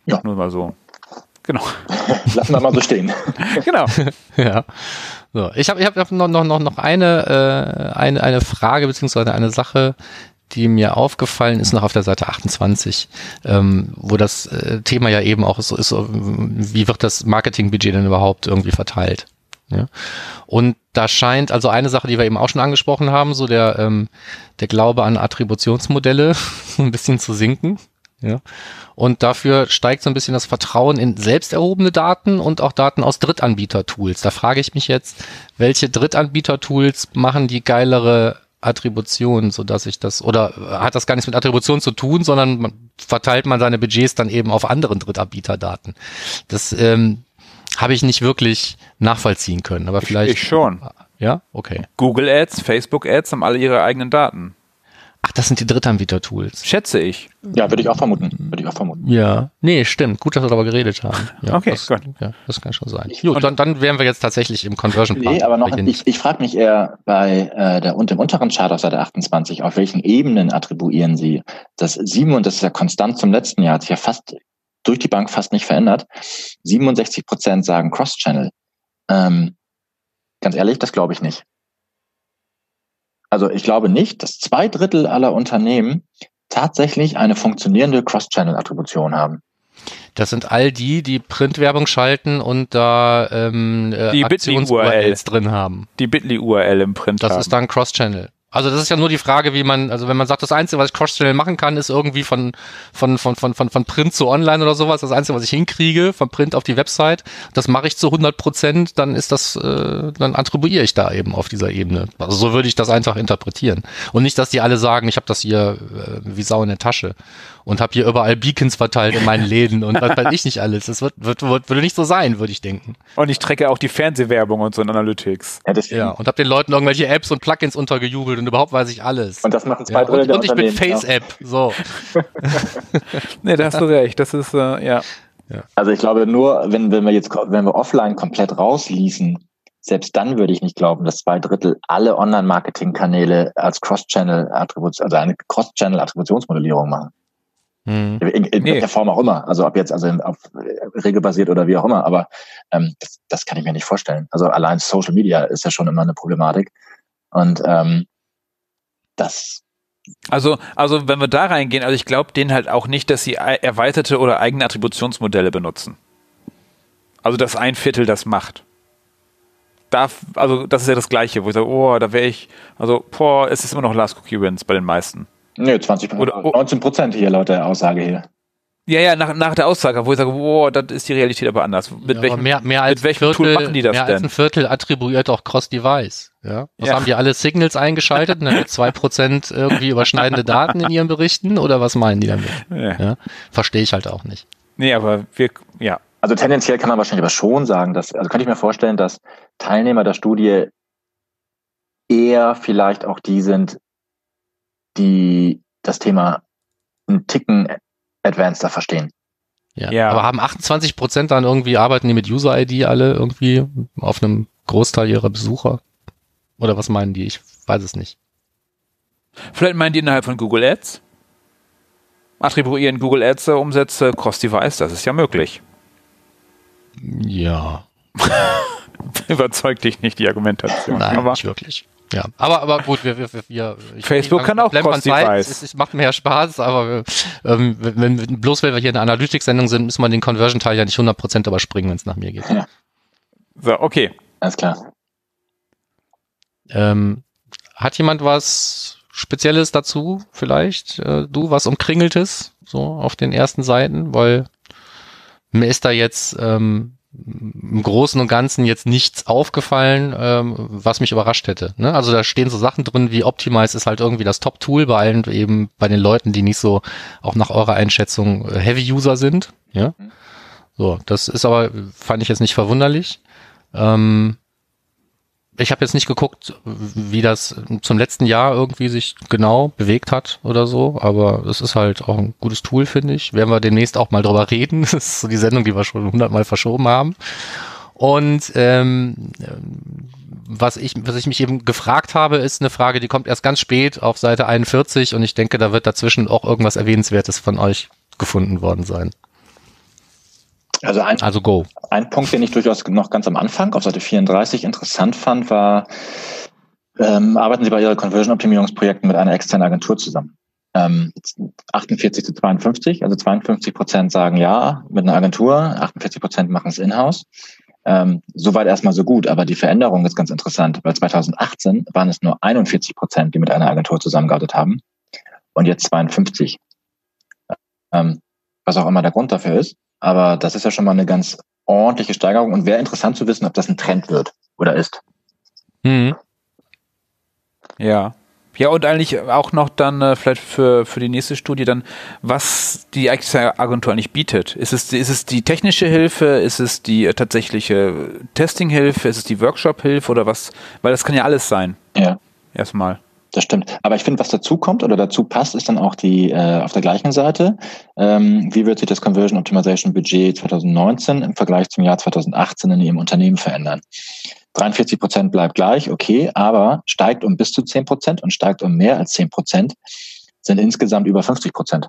Ja. Nur mal so. Genau. Lassen wir mal so stehen. genau. ja. So, ich habe ich hab noch, noch, noch, noch eine, äh, eine, eine Frage beziehungsweise eine Sache, die mir aufgefallen ist, noch auf der Seite 28, ähm, wo das äh, Thema ja eben auch so ist, so, wie wird das Marketingbudget denn überhaupt irgendwie verteilt? Ja? Und da scheint, also eine Sache, die wir eben auch schon angesprochen haben, so der, ähm, der Glaube an Attributionsmodelle ein bisschen zu sinken. Ja. Und dafür steigt so ein bisschen das Vertrauen in selbst erhobene Daten und auch Daten aus Drittanbieter-Tools. Da frage ich mich jetzt, welche Drittanbieter-Tools machen die geilere Attribution, so dass ich das, oder hat das gar nichts mit Attribution zu tun, sondern man, verteilt man seine Budgets dann eben auf anderen Drittanbieter-Daten. Das ähm, habe ich nicht wirklich nachvollziehen können, aber vielleicht. Ich schon. Ja, okay. Google Ads, Facebook Ads haben alle ihre eigenen Daten. Ach, das sind die Drittanbieter-Tools. Schätze ich. Ja, würde ich auch vermuten. Würde ich auch vermuten. Ja. Nee, stimmt. Gut, dass wir darüber geredet haben. Ja, okay, das, gut. Ja, das kann schon sein. Gut, dann, dann wären wir jetzt tatsächlich im conversion Nee, aber noch, ich, ich frage mich eher bei äh, der und dem unteren Chart auf Seite 28, auf welchen Ebenen attribuieren Sie das 7 und das ist ja konstant zum letzten Jahr, hat sich ja fast durch die Bank fast nicht verändert. 67 Prozent sagen Cross-Channel. Ähm, ganz ehrlich, das glaube ich nicht. Also ich glaube nicht, dass zwei Drittel aller Unternehmen tatsächlich eine funktionierende Cross-Channel-Attribution haben. Das sind all die, die Printwerbung schalten und da ähm, äh, die Aktions-URLs drin haben. Die Bitly-URL im Print Das haben. ist dann Cross-Channel. Also das ist ja nur die Frage, wie man, also wenn man sagt, das Einzige, was ich Cross-Channel machen kann, ist irgendwie von, von, von, von, von, von Print zu Online oder sowas. Das Einzige, was ich hinkriege, von Print auf die Website, das mache ich zu 100 Prozent, dann ist das, äh, dann attribuiere ich da eben auf dieser Ebene. Also so würde ich das einfach interpretieren. Und nicht, dass die alle sagen, ich habe das hier äh, wie Sau in der Tasche und habe hier überall Beacons verteilt in meinen Läden und was weiß ich nicht alles. Das wird, wird, wird, würde nicht so sein, würde ich denken. Und ich trecke auch die Fernsehwerbung und so in Analytics. Ja, ja und habe den Leuten irgendwelche Apps und Plugins untergejubelt und überhaupt weiß ich alles. Und das machen zwei ja, Drittel und, und ich bin Face-App, so. nee, da hast du recht. Das ist, äh, ja. ja. Also ich glaube nur, wenn, wenn wir jetzt, wenn wir offline komplett rausließen, selbst dann würde ich nicht glauben, dass zwei Drittel alle Online-Marketing-Kanäle als Cross-Channel-Attribution, also eine Cross-Channel-Attributionsmodellierung machen. Hm. In, in nee. welcher Form auch immer. Also ob jetzt also auf regelbasiert oder wie auch immer. Aber ähm, das, das kann ich mir nicht vorstellen. Also allein Social Media ist ja schon immer eine Problematik. Und ähm, das also, also wenn wir da reingehen, also ich glaube denen halt auch nicht, dass sie erweiterte oder eigene Attributionsmodelle benutzen. Also dass ein Viertel das macht. Da, also das ist ja das Gleiche, wo ich sage, oh, da wäre ich, also, boah, es ist immer noch Last Cookie Wins bei den meisten. Nö, 20 Oder, 19 Prozent hier laut der Aussage hier. Ja, ja, nach, nach der Aussage, wo ich sage, boah, das ist die Realität aber anders. Mit ja, welchem, mehr, mehr als mit welchem Viertel, Tool machen die das mehr denn? als ein Viertel attribuiert auch Cross-Device. Ja? Was Ja. haben die alle Signals eingeschaltet? Ne? Zwei Prozent irgendwie überschneidende Daten in ihren Berichten oder was meinen die damit? Ja. Ja? Verstehe ich halt auch nicht. Nee, aber wir, ja. Also tendenziell kann man wahrscheinlich aber schon sagen, dass, also könnte ich mir vorstellen, dass Teilnehmer der Studie eher vielleicht auch die sind, die das Thema einen Ticken advanceder verstehen. Ja. Ja. Aber haben 28 Prozent dann irgendwie, arbeiten die mit User-ID alle irgendwie auf einem Großteil ihrer Besucher? Oder was meinen die? Ich weiß es nicht. Vielleicht meinen die innerhalb von Google Ads? Attribuieren Google Ads Umsätze Cross-Device, das ist ja möglich. Ja. Überzeugt dich nicht die Argumentation. Nein, aber nicht wirklich. Ja, aber, aber gut, wir, wir, wir ich, Facebook ich, kann auch bleibt man Cross-Device. bei. Es, es macht mehr Spaß, aber ähm, wenn, wenn, bloß weil wir hier in einer Analytics-Sendung sind, müssen wir den Conversion-Teil ja nicht 100% überspringen, wenn es nach mir geht. Ja. so, okay. Alles klar. Ähm, hat jemand was Spezielles dazu vielleicht? Äh, du, was umkringeltes, so auf den ersten Seiten? Weil mir ist da jetzt ähm, im Großen und Ganzen jetzt nichts aufgefallen, ähm, was mich überrascht hätte. Ne? Also da stehen so Sachen drin wie Optimize ist halt irgendwie das Top-Tool bei allen eben bei den Leuten, die nicht so auch nach eurer Einschätzung äh, Heavy-User sind. Ja, so das ist aber fand ich jetzt nicht verwunderlich. Ähm, ich habe jetzt nicht geguckt, wie das zum letzten Jahr irgendwie sich genau bewegt hat oder so, aber es ist halt auch ein gutes Tool, finde ich. Werden wir demnächst auch mal drüber reden. Das ist so die Sendung, die wir schon hundertmal verschoben haben. Und ähm, was ich, was ich mich eben gefragt habe, ist eine Frage, die kommt erst ganz spät auf Seite 41 und ich denke, da wird dazwischen auch irgendwas Erwähnenswertes von euch gefunden worden sein. Also ein, Also go. ein Punkt, den ich durchaus noch ganz am Anfang auf Seite 34 interessant fand, war, ähm, arbeiten Sie bei Ihren Conversion-Optimierungsprojekten mit einer externen Agentur zusammen? Ähm, 48 zu 52, also 52 Prozent sagen ja mit einer Agentur, 48 Prozent machen es in-house. Ähm, soweit erstmal so gut, aber die Veränderung ist ganz interessant, weil 2018 waren es nur 41 Prozent, die mit einer Agentur zusammengearbeitet haben und jetzt 52. Ähm, was auch immer der Grund dafür ist. Aber das ist ja schon mal eine ganz ordentliche Steigerung und wäre interessant zu wissen, ob das ein Trend wird oder ist. Mhm. Ja. Ja, und eigentlich auch noch dann äh, vielleicht für, für die nächste Studie dann, was die Agentur eigentlich bietet. Ist es, ist es die technische Hilfe? Ist es die äh, tatsächliche Testing-Hilfe? Ist es die Workshop-Hilfe oder was? Weil das kann ja alles sein. Ja. Erstmal. Das stimmt. Aber ich finde, was dazu kommt oder dazu passt, ist dann auch die äh, auf der gleichen Seite. Ähm, wie wird sich das Conversion Optimization Budget 2019 im Vergleich zum Jahr 2018 in Ihrem Unternehmen verändern? 43 Prozent bleibt gleich, okay, aber steigt um bis zu 10 Prozent und steigt um mehr als 10 Prozent, sind insgesamt über 50 Prozent.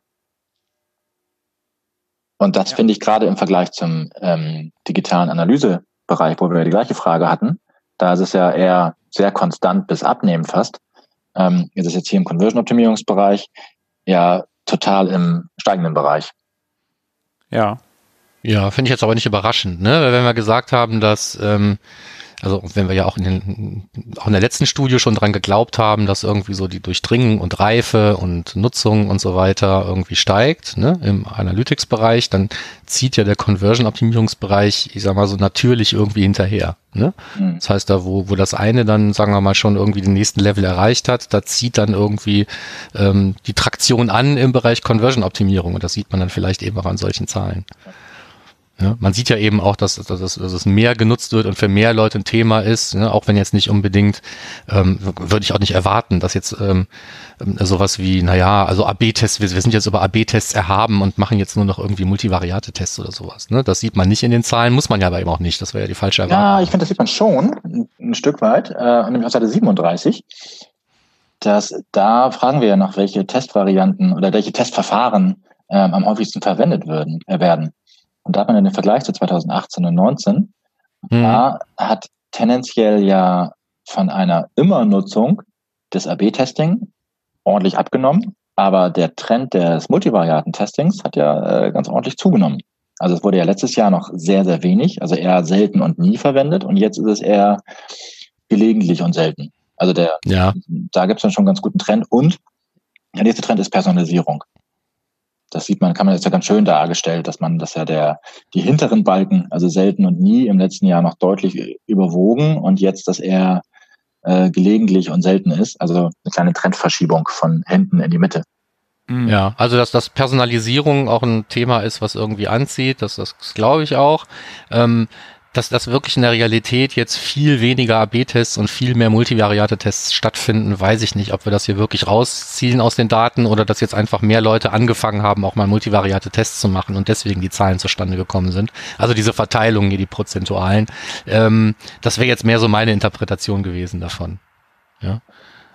Und das ja. finde ich gerade im Vergleich zum ähm, digitalen Analysebereich, wo wir die gleiche Frage hatten, da ist es ja eher sehr konstant bis abnehmend fast. Ähm, ist es jetzt hier im Conversion-Optimierungsbereich ja total im steigenden Bereich. Ja. Ja, finde ich jetzt aber nicht überraschend, ne? Weil wenn wir gesagt haben, dass ähm, also wenn wir ja auch in, den, auch in der letzten Studie schon dran geglaubt haben, dass irgendwie so die Durchdringung und Reife und Nutzung und so weiter irgendwie steigt, ne, im Analytics-Bereich, dann zieht ja der Conversion-Optimierungsbereich, ich sag mal so natürlich irgendwie hinterher. Ne? Mhm. Das heißt, da wo, wo das eine dann, sagen wir mal, schon irgendwie den nächsten Level erreicht hat, da zieht dann irgendwie ähm, die Traktion an im Bereich Conversion-Optimierung und das sieht man dann vielleicht eben auch an solchen Zahlen. Ja, man sieht ja eben auch, dass, dass, dass, dass es mehr genutzt wird und für mehr Leute ein Thema ist, ne? auch wenn jetzt nicht unbedingt, ähm, würde ich auch nicht erwarten, dass jetzt ähm, ähm sowas wie, naja, also AB-Tests, wir, wir sind jetzt über AB-Tests erhaben und machen jetzt nur noch irgendwie Multivariate-Tests oder sowas. Ne? Das sieht man nicht in den Zahlen, muss man ja aber eben auch nicht, das wäre ja die falsche Erwartung. Ja, ich finde, das sieht man schon, ein, ein Stück weit, äh, nämlich auf Seite 37. Dass, da fragen wir ja nach, welche Testvarianten oder welche Testverfahren ähm, am häufigsten verwendet würden, äh, werden. Und da hat man den Vergleich zu 2018 und 19. Mhm. Da hat tendenziell ja von einer Immernutzung des AB-Testing ordentlich abgenommen, aber der Trend des Multivariaten-Testings hat ja äh, ganz ordentlich zugenommen. Also es wurde ja letztes Jahr noch sehr, sehr wenig, also eher selten und nie verwendet und jetzt ist es eher gelegentlich und selten. Also der, ja. da gibt es dann schon einen ganz guten Trend und der nächste Trend ist Personalisierung das sieht man, kann man jetzt ja ganz schön dargestellt, dass man, dass ja der, die hinteren Balken, also selten und nie im letzten Jahr noch deutlich überwogen und jetzt das eher äh, gelegentlich und selten ist. Also eine kleine Trendverschiebung von hinten in die Mitte. Mhm. Ja, also dass das Personalisierung auch ein Thema ist, was irgendwie anzieht, das, das glaube ich auch. Ähm, dass das wirklich in der Realität jetzt viel weniger AB-Tests und viel mehr Multivariate-Tests stattfinden, weiß ich nicht, ob wir das hier wirklich rausziehen aus den Daten oder dass jetzt einfach mehr Leute angefangen haben, auch mal Multivariate-Tests zu machen und deswegen die Zahlen zustande gekommen sind. Also diese Verteilungen hier, die prozentualen. Ähm, das wäre jetzt mehr so meine Interpretation gewesen davon. Ja.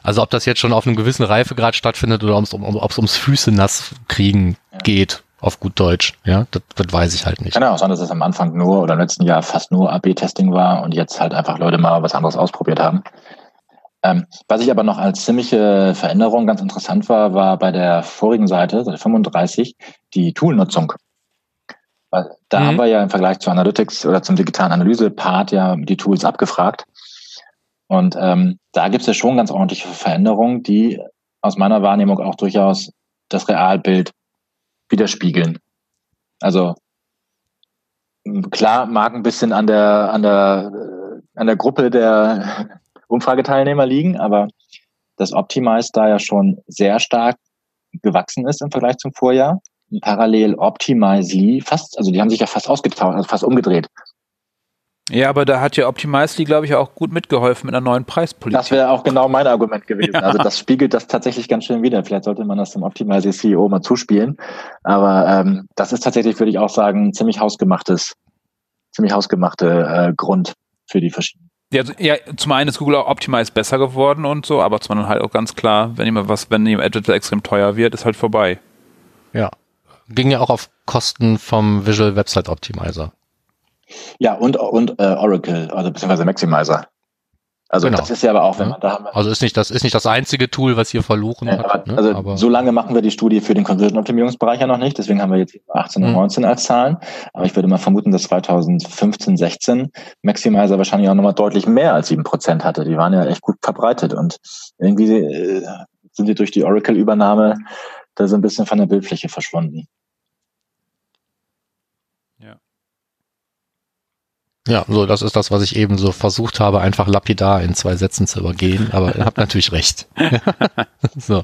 Also ob das jetzt schon auf einem gewissen Reifegrad stattfindet oder ob es um, ums Füße nass kriegen ja. geht, auf gut Deutsch. Ja, das, das weiß ich halt nicht. Kann ja auch sein, dass es am Anfang nur oder im letzten Jahr fast nur AB-Testing war und jetzt halt einfach Leute mal was anderes ausprobiert haben. Ähm, was ich aber noch als ziemliche Veränderung ganz interessant war, war bei der vorigen Seite, Seite 35, die Toolnutzung. Weil da mhm. haben wir ja im Vergleich zu Analytics oder zum digitalen Analyse-Part ja die Tools abgefragt. Und ähm, da gibt es ja schon ganz ordentliche Veränderungen, die aus meiner Wahrnehmung auch durchaus das Realbild widerspiegeln. Also klar mag ein bisschen an der an der an der Gruppe der Umfrageteilnehmer liegen, aber das Optimize da ja schon sehr stark gewachsen ist im Vergleich zum Vorjahr. Parallel Optimizely fast, also die haben sich ja fast ausgetauscht, also fast umgedreht. Ja, aber da hat ja Optimizely, glaube ich, auch gut mitgeholfen mit einer neuen Preispolitik. Das wäre auch genau mein Argument gewesen. Ja. Also das spiegelt das tatsächlich ganz schön wieder. Vielleicht sollte man das dem Optimizely CEO mal zuspielen. Aber ähm, das ist tatsächlich, würde ich auch sagen, ein ziemlich hausgemachtes, ziemlich hausgemachte äh, Grund für die verschiedenen. Ja, also, ja, zum einen ist Google auch Optimize besser geworden und so, aber zum anderen halt auch ganz klar, wenn jemand was, wenn jemand Editor extrem teuer wird, ist halt vorbei. Ja. Ging ja auch auf Kosten vom Visual Website Optimizer. Ja, und, und äh, Oracle, also beziehungsweise Maximizer. Also genau. das ist ja aber auch, wenn man da haben Also ist nicht das ist nicht das einzige Tool, was hier verloren ja, hat. Ne? Also aber so lange machen wir die Studie für den Conversion Optimierungsbereich ja noch nicht, deswegen haben wir jetzt 18 und 19 mhm. als Zahlen. Aber ich würde mal vermuten, dass 2015, 16 Maximizer wahrscheinlich auch nochmal deutlich mehr als sieben Prozent hatte. Die waren ja echt gut verbreitet und irgendwie äh, sind die durch die Oracle-Übernahme da so ein bisschen von der Bildfläche verschwunden. Ja, so, das ist das, was ich eben so versucht habe, einfach lapidar in zwei Sätzen zu übergehen, aber ihr habt natürlich recht. so,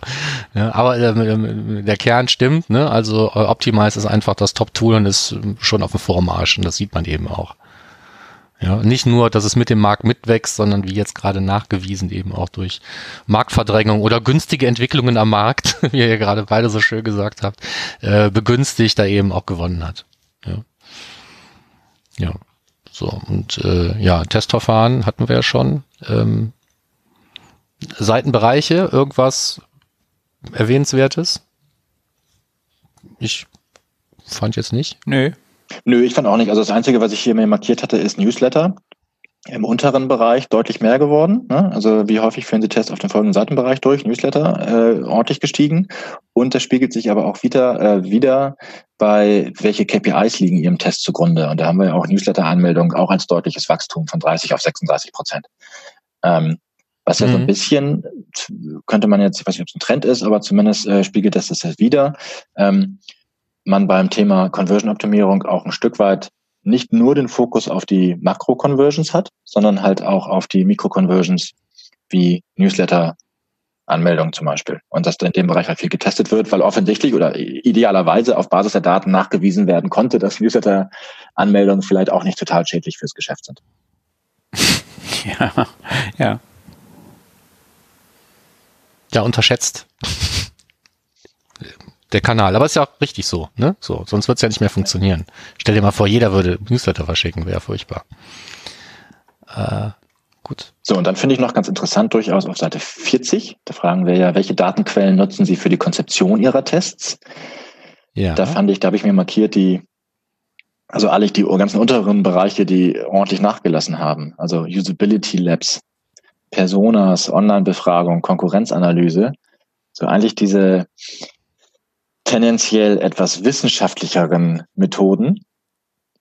ja, aber ähm, der Kern stimmt, ne? Also äh, Optimize ist einfach das Top-Tool und ist schon auf dem Vormarsch und das sieht man eben auch. Ja, nicht nur, dass es mit dem Markt mitwächst, sondern wie jetzt gerade nachgewiesen eben auch durch Marktverdrängung oder günstige Entwicklungen am Markt, wie ihr gerade beide so schön gesagt habt, äh, begünstigt da eben auch gewonnen hat. Ja. Ja. So, und äh, ja, Testverfahren hatten wir ja schon. Ähm, Seitenbereiche, irgendwas Erwähnenswertes? Ich fand jetzt nicht. Nö. Nö, ich fand auch nicht. Also das Einzige, was ich hier mir markiert hatte, ist Newsletter. Im unteren Bereich deutlich mehr geworden. Ne? Also wie häufig führen Sie Tests auf den folgenden Seitenbereich durch? Newsletter äh, ordentlich gestiegen. Und das spiegelt sich aber auch wieder, äh, wieder bei welche KPIs liegen Ihrem Test zugrunde. Und da haben wir ja auch Newsletter-Anmeldungen auch als deutliches Wachstum von 30 auf 36 Prozent. Ähm, was ja mhm. so ein mhm. bisschen, könnte man jetzt, ich weiß nicht, ob es ein Trend ist, aber zumindest äh, spiegelt das das jetzt wieder. Ähm, man beim Thema Conversion-Optimierung auch ein Stück weit nicht nur den Fokus auf die Makro-Conversions hat, sondern halt auch auf die Mikro-Conversions wie Newsletter, Anmeldung zum Beispiel. Und dass in dem Bereich halt viel getestet wird, weil offensichtlich oder idealerweise auf Basis der Daten nachgewiesen werden konnte, dass Newsletter-Anmeldungen vielleicht auch nicht total schädlich fürs Geschäft sind. Ja, ja. Ja, unterschätzt. Der Kanal. Aber ist ja auch richtig so, ne? So, sonst wird es ja nicht mehr funktionieren. Stell dir mal vor, jeder würde Newsletter verschicken, wäre furchtbar. Äh, gut. So, und dann finde ich noch ganz interessant durchaus auf Seite 40. Da fragen wir ja, welche Datenquellen nutzen Sie für die Konzeption Ihrer Tests? Ja. Da fand ich, da habe ich mir markiert, die, also alle die ganzen unteren Bereiche, die ordentlich nachgelassen haben. Also Usability Labs, Personas, Online-Befragung, Konkurrenzanalyse. So eigentlich diese tendenziell etwas wissenschaftlicheren Methoden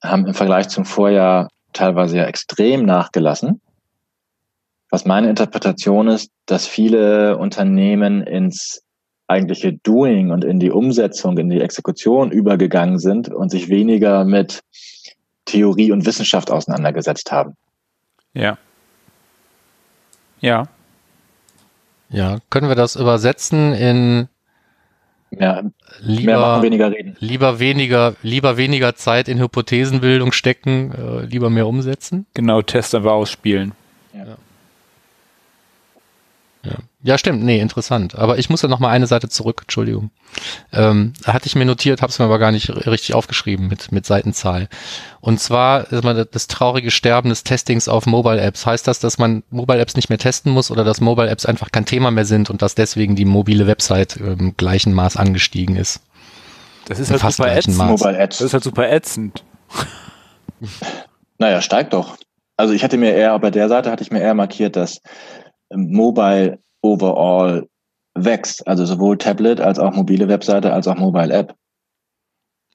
haben im Vergleich zum Vorjahr teilweise ja extrem nachgelassen. Was meine Interpretation ist, dass viele Unternehmen ins eigentliche Doing und in die Umsetzung, in die Exekution übergegangen sind und sich weniger mit Theorie und Wissenschaft auseinandergesetzt haben. Ja. Ja. Ja, können wir das übersetzen in ja, lieber, mehr machen, weniger reden. Lieber weniger, lieber weniger Zeit in Hypothesenbildung stecken, äh, lieber mehr umsetzen? Genau, Test einfach ausspielen. Ja. Ja. stimmt. Nee, interessant. Aber ich muss ja noch mal eine Seite zurück. Entschuldigung. Ähm, hatte ich mir notiert, habe es mir aber gar nicht richtig aufgeschrieben mit, mit Seitenzahl. Und zwar ist man das traurige Sterben des Testings auf Mobile Apps. Heißt das, dass man Mobile Apps nicht mehr testen muss oder dass Mobile Apps einfach kein Thema mehr sind und dass deswegen die mobile Website im ähm, gleichen Maß angestiegen ist? Das ist halt fast super ätzend. Das ist halt super ätzend. naja, steigt doch. Also ich hatte mir eher, bei der Seite hatte ich mir eher markiert, dass Mobile overall wächst. Also sowohl Tablet als auch mobile Webseite als auch Mobile App.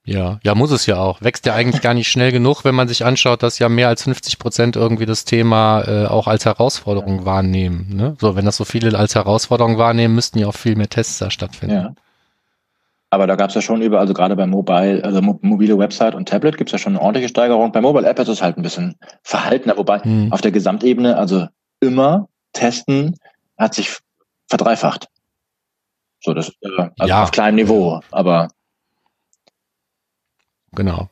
Ja, ja, muss es ja auch. Wächst ja eigentlich gar nicht schnell genug, wenn man sich anschaut, dass ja mehr als 50 Prozent irgendwie das Thema äh, auch als Herausforderung wahrnehmen. Ne? So, wenn das so viele als Herausforderung wahrnehmen, müssten ja auch viel mehr Tests da stattfinden. Ja. Aber da gab es ja schon über, also gerade bei Mobile, also mobile Website und Tablet gibt es ja schon eine ordentliche Steigerung. Bei Mobile App ist es halt ein bisschen verhaltener, wobei hm. auf der Gesamtebene, also immer testen, hat sich verdreifacht. So, das äh, also ja. auf kleinem Niveau, aber. Genau.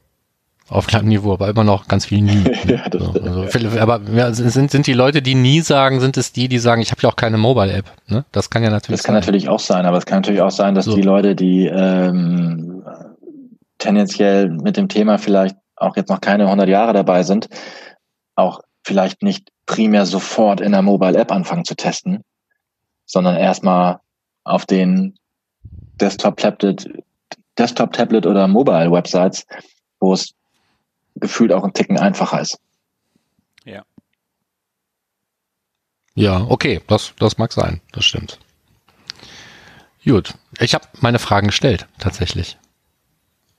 Auf kleinem Niveau, aber immer noch ganz viel nie. ja, das so, also, aber ja, sind, sind die Leute, die nie sagen, sind es die, die sagen, ich habe ja auch keine Mobile-App? Ne? Das kann ja natürlich Das kann sein. natürlich auch sein, aber es kann natürlich auch sein, dass so. die Leute, die ähm, tendenziell mit dem Thema vielleicht auch jetzt noch keine 100 Jahre dabei sind, auch vielleicht nicht primär sofort in der Mobile-App anfangen zu testen, sondern erstmal auf den Desktop-Tablet Desktop, Tablet oder Mobile-Websites, wo es gefühlt auch ein Ticken einfacher ist. Ja. Ja, okay, das, das mag sein, das stimmt. Gut, ich habe meine Fragen gestellt, tatsächlich.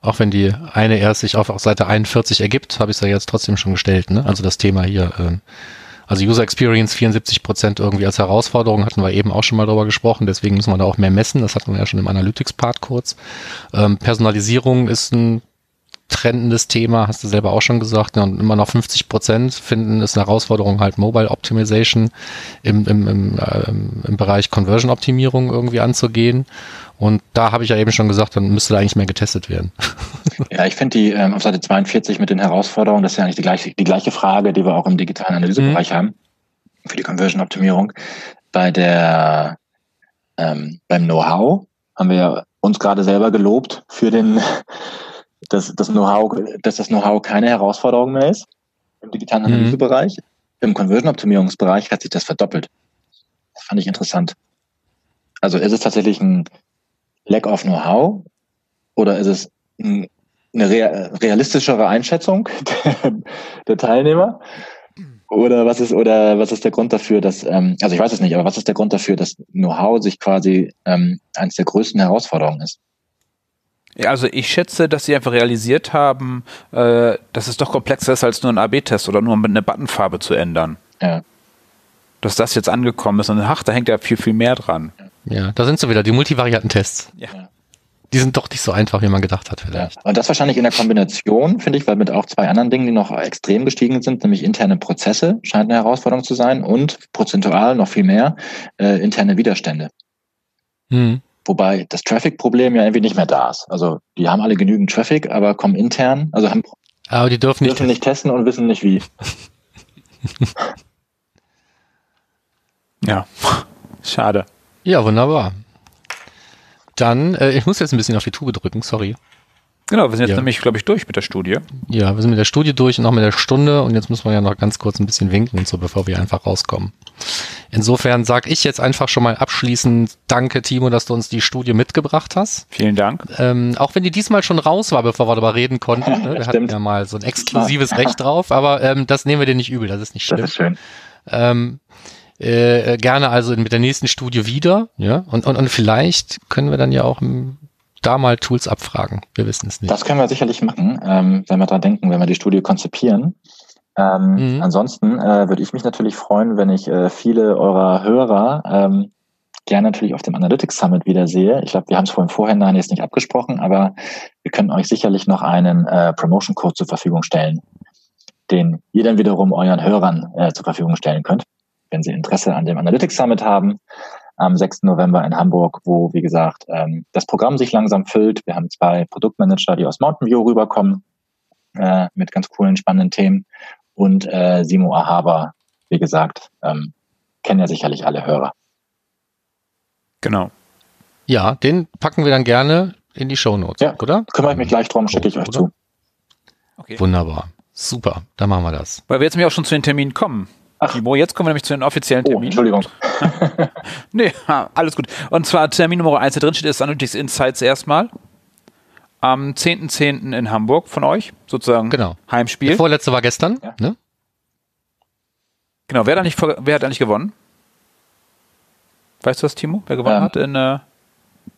Auch wenn die eine erst sich auf, Seite 41 ergibt, habe ich es ja jetzt trotzdem schon gestellt. Ne? Also das Thema hier, äh, also User Experience 74 Prozent irgendwie als Herausforderung hatten wir eben auch schon mal drüber gesprochen. Deswegen müssen wir da auch mehr messen. Das hatten wir ja schon im Analytics-Part kurz. Ähm, Personalisierung ist ein trendendes Thema, hast du selber auch schon gesagt. Ja, und immer noch 50 Prozent finden es eine Herausforderung, halt Mobile Optimization im, im, im, äh, im Bereich Conversion Optimierung irgendwie anzugehen. Und da habe ich ja eben schon gesagt, dann müsste da eigentlich mehr getestet werden. Ja, ich finde die ähm, auf Seite 42 mit den Herausforderungen, das ist ja eigentlich die gleiche, die gleiche Frage, die wir auch im digitalen Analysebereich mhm. haben, für die Conversion-Optimierung. Bei der ähm, beim Know-how haben wir uns gerade selber gelobt für den dass das Know-how, dass das Know-how keine Herausforderung mehr ist im digitalen mhm. Analysebereich. Im Conversion-Optimierungsbereich hat sich das verdoppelt. Das fand ich interessant. Also ist es tatsächlich ein Lack of Know-how oder ist es eine realistischere Einschätzung der, Teilnehmer? Oder was ist oder was ist der Grund dafür, dass ähm, also ich weiß es nicht, aber was ist der Grund dafür, dass Know-how sich quasi ähm, eines der größten Herausforderungen ist? Ja, also ich schätze, dass sie einfach realisiert haben, äh, dass es doch komplexer ist als nur ein AB-Test oder nur eine Buttonfarbe zu ändern. Ja. Dass das jetzt angekommen ist und ach, da hängt ja viel, viel mehr dran. Ja, da sind sie wieder, die Multivarianten-Tests. Ja. Die sind doch nicht so einfach, wie man gedacht hat vielleicht. Ja. Und das wahrscheinlich in der Kombination, finde ich, weil mit auch zwei anderen Dingen, die noch extrem gestiegen sind, nämlich interne Prozesse, scheint eine Herausforderung zu sein und prozentual noch viel mehr äh, interne Widerstände. Mhm. Wobei das Traffic-Problem ja irgendwie nicht mehr da ist. Also die haben alle genügend Traffic, aber kommen intern, also haben aber die dürfen nicht, dürfen nicht testen und wissen nicht wie. ja, schade. Ja, wunderbar. Dann, äh, ich muss jetzt ein bisschen auf die Tube drücken, sorry. Genau, wir sind jetzt ja. nämlich, glaube ich, durch mit der Studie. Ja, wir sind mit der Studie durch und auch mit der Stunde und jetzt müssen wir ja noch ganz kurz ein bisschen winken und so, bevor wir einfach rauskommen. Insofern sage ich jetzt einfach schon mal abschließend Danke, Timo, dass du uns die Studie mitgebracht hast. Vielen Dank. Ähm, auch wenn die diesmal schon raus war, bevor wir darüber reden konnten. Ne? Wir hatten ja mal so ein exklusives Recht drauf, aber ähm, das nehmen wir dir nicht übel, das ist nicht schlimm. Das ist schön. Ähm, äh, gerne also mit der nächsten Studie wieder, ja, und, und, und vielleicht können wir dann ja auch da mal Tools abfragen. Wir wissen es nicht. Das können wir sicherlich machen, ähm, wenn wir dran denken, wenn wir die Studie konzipieren. Ähm, mhm. Ansonsten äh, würde ich mich natürlich freuen, wenn ich äh, viele eurer Hörer ähm, gerne natürlich auf dem Analytics Summit wieder sehe. Ich glaube, wir haben es vorhin vorhin jetzt nicht abgesprochen, aber wir können euch sicherlich noch einen äh, Promotion Code zur Verfügung stellen, den ihr dann wiederum euren Hörern äh, zur Verfügung stellen könnt, wenn sie Interesse an dem Analytics Summit haben am 6. November in Hamburg, wo, wie gesagt, ähm, das Programm sich langsam füllt. Wir haben zwei Produktmanager, die aus Mountain View rüberkommen, äh, mit ganz coolen, spannenden Themen. Und äh, Simo Ahaba, wie gesagt, ähm, kennen ja sicherlich alle Hörer. Genau. Ja, den packen wir dann gerne in die Show Notes, ja, oder? Kümmere ich mich gleich drum, schicke ich euch oder? zu. Okay. Wunderbar. Super, dann machen wir das. Weil wir jetzt mir auch schon zu den Terminen kommen. Ach. Timo, jetzt kommen wir nämlich zu den offiziellen oh, Terminen. Oh, Entschuldigung. nee, alles gut. Und zwar Termin Nummer 1, der drin steht, ist Analytics Insights erstmal. Am 10.10. .10. in Hamburg von euch, sozusagen genau. Heimspiel. Der vorletzte war gestern. Ja. Ne? Genau, wer hat, eigentlich, wer hat eigentlich gewonnen? Weißt du was, Timo? Wer gewonnen ähm, hat in äh,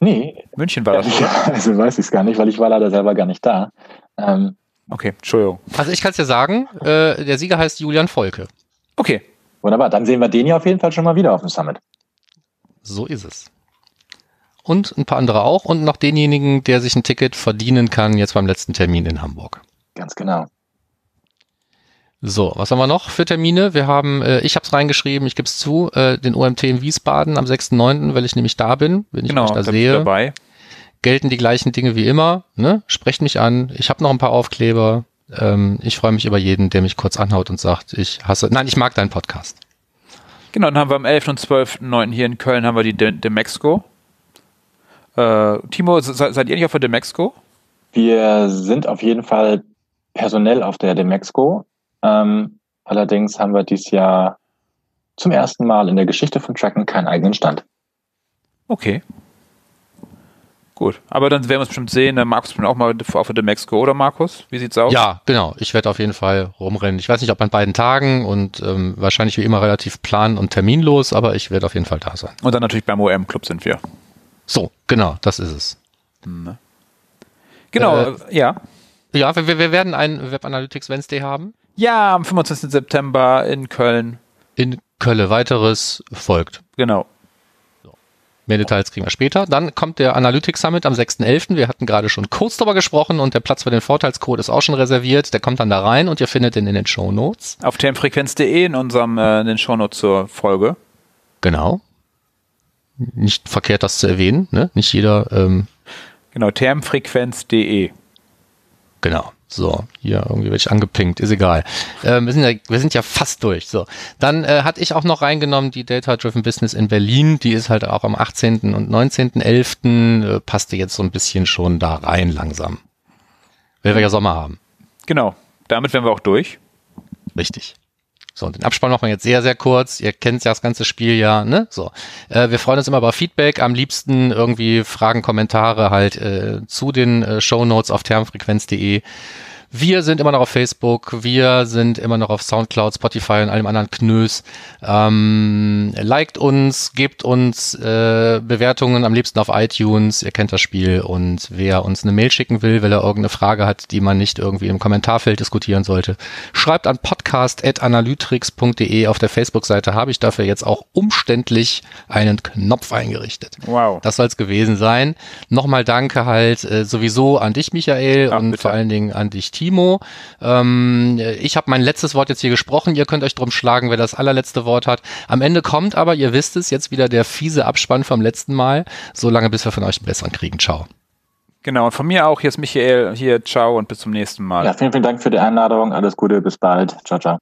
nee. München war das, ja, Also weiß ich es gar nicht, weil ich war leider selber gar nicht da. Ähm, okay, Entschuldigung. Also ich kann es dir sagen, äh, der Sieger heißt Julian Volke. Okay. Wunderbar, dann sehen wir den ja auf jeden Fall schon mal wieder auf dem Summit. So ist es. Und ein paar andere auch und noch denjenigen, der sich ein Ticket verdienen kann, jetzt beim letzten Termin in Hamburg. Ganz genau. So, was haben wir noch für Termine? Wir haben, äh, ich habe es reingeschrieben, ich gebe es zu, äh, den OMT in Wiesbaden am 6.9., weil ich nämlich da bin, wenn ich genau, mich da sehe. Dabei. Gelten die gleichen Dinge wie immer. Ne? Sprecht mich an. Ich habe noch ein paar Aufkleber. Ähm, ich freue mich über jeden, der mich kurz anhaut und sagt, ich hasse, nein, ich mag deinen Podcast. Genau, dann haben wir am 11. und 12.9. hier in Köln haben wir die Demexco. Äh, Timo, seid ihr nicht auf der Demexco? Wir sind auf jeden Fall personell auf der Demexco. Ähm, allerdings haben wir dieses Jahr zum ersten Mal in der Geschichte von Tracken keinen eigenen Stand. Okay. Gut, aber dann werden wir es bestimmt sehen. Markus bin auch mal auf der Mexiko, oder Markus? Wie sieht's aus? Ja, genau. Ich werde auf jeden Fall rumrennen. Ich weiß nicht, ob an beiden Tagen und ähm, wahrscheinlich wie immer relativ plan- und terminlos, aber ich werde auf jeden Fall da sein. Und dann natürlich beim OM-Club sind wir. So, genau, das ist es. Hm. Genau, äh, ja. Ja, wir, wir werden einen Web Analytics Wednesday haben. Ja, am 25. September in Köln. In Köln. Weiteres folgt. Genau. Mehr Details kriegen wir später. Dann kommt der Analytics Summit am 6.11. Wir hatten gerade schon kurz darüber gesprochen und der Platz für den Vorteilscode ist auch schon reserviert. Der kommt dann da rein und ihr findet den in den Show Notes. Auf termfrequenz.de in unserem äh, in den Show Notes zur Folge. Genau. Nicht verkehrt, das zu erwähnen. Ne? Nicht jeder. Ähm genau, termfrequenz.de. genau. So, hier irgendwie werde ich angepinkt, ist egal. Äh, wir, sind ja, wir sind ja fast durch. So, dann äh, hatte ich auch noch reingenommen die Data Driven Business in Berlin. Die ist halt auch am 18. und 19.11. Äh, passte jetzt so ein bisschen schon da rein langsam. Weil wir ja Sommer haben. Genau, damit wären wir auch durch. Richtig. So, den Abspann machen wir jetzt sehr, sehr kurz. Ihr kennt ja das ganze Spiel ja, ne? So. Äh, wir freuen uns immer über Feedback. Am liebsten irgendwie Fragen, Kommentare halt äh, zu den äh, Show Notes auf termfrequenz.de. Wir sind immer noch auf Facebook, wir sind immer noch auf Soundcloud, Spotify und allem anderen Knös. Ähm, liked uns, gebt uns äh, Bewertungen, am liebsten auf iTunes, ihr kennt das Spiel. Und wer uns eine Mail schicken will, weil er irgendeine Frage hat, die man nicht irgendwie im Kommentarfeld diskutieren sollte, schreibt an podcast.analytrix.de. Auf der Facebook-Seite habe ich dafür jetzt auch umständlich einen Knopf eingerichtet. Wow. Das soll es gewesen sein. Nochmal danke halt äh, sowieso an dich, Michael, Ach, und bitte. vor allen Dingen an dich, Timo. Ähm, ich habe mein letztes Wort jetzt hier gesprochen. Ihr könnt euch drum schlagen, wer das allerletzte Wort hat. Am Ende kommt aber, ihr wisst es, jetzt wieder der fiese Abspann vom letzten Mal. So lange, bis wir von euch einen besseren kriegen. Ciao. Genau, und von mir auch. Hier ist Michael. Hier, ciao und bis zum nächsten Mal. Ja, vielen, vielen Dank für die Einladung. Alles Gute, bis bald. Ciao, ciao.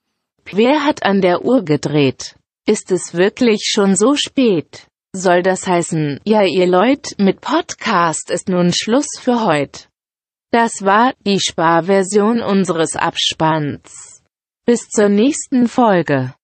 Wer hat an der Uhr gedreht? Ist es wirklich schon so spät? Soll das heißen, ja ihr Leute, mit Podcast ist nun Schluss für heute. Das war die Sparversion unseres Abspanns. Bis zur nächsten Folge.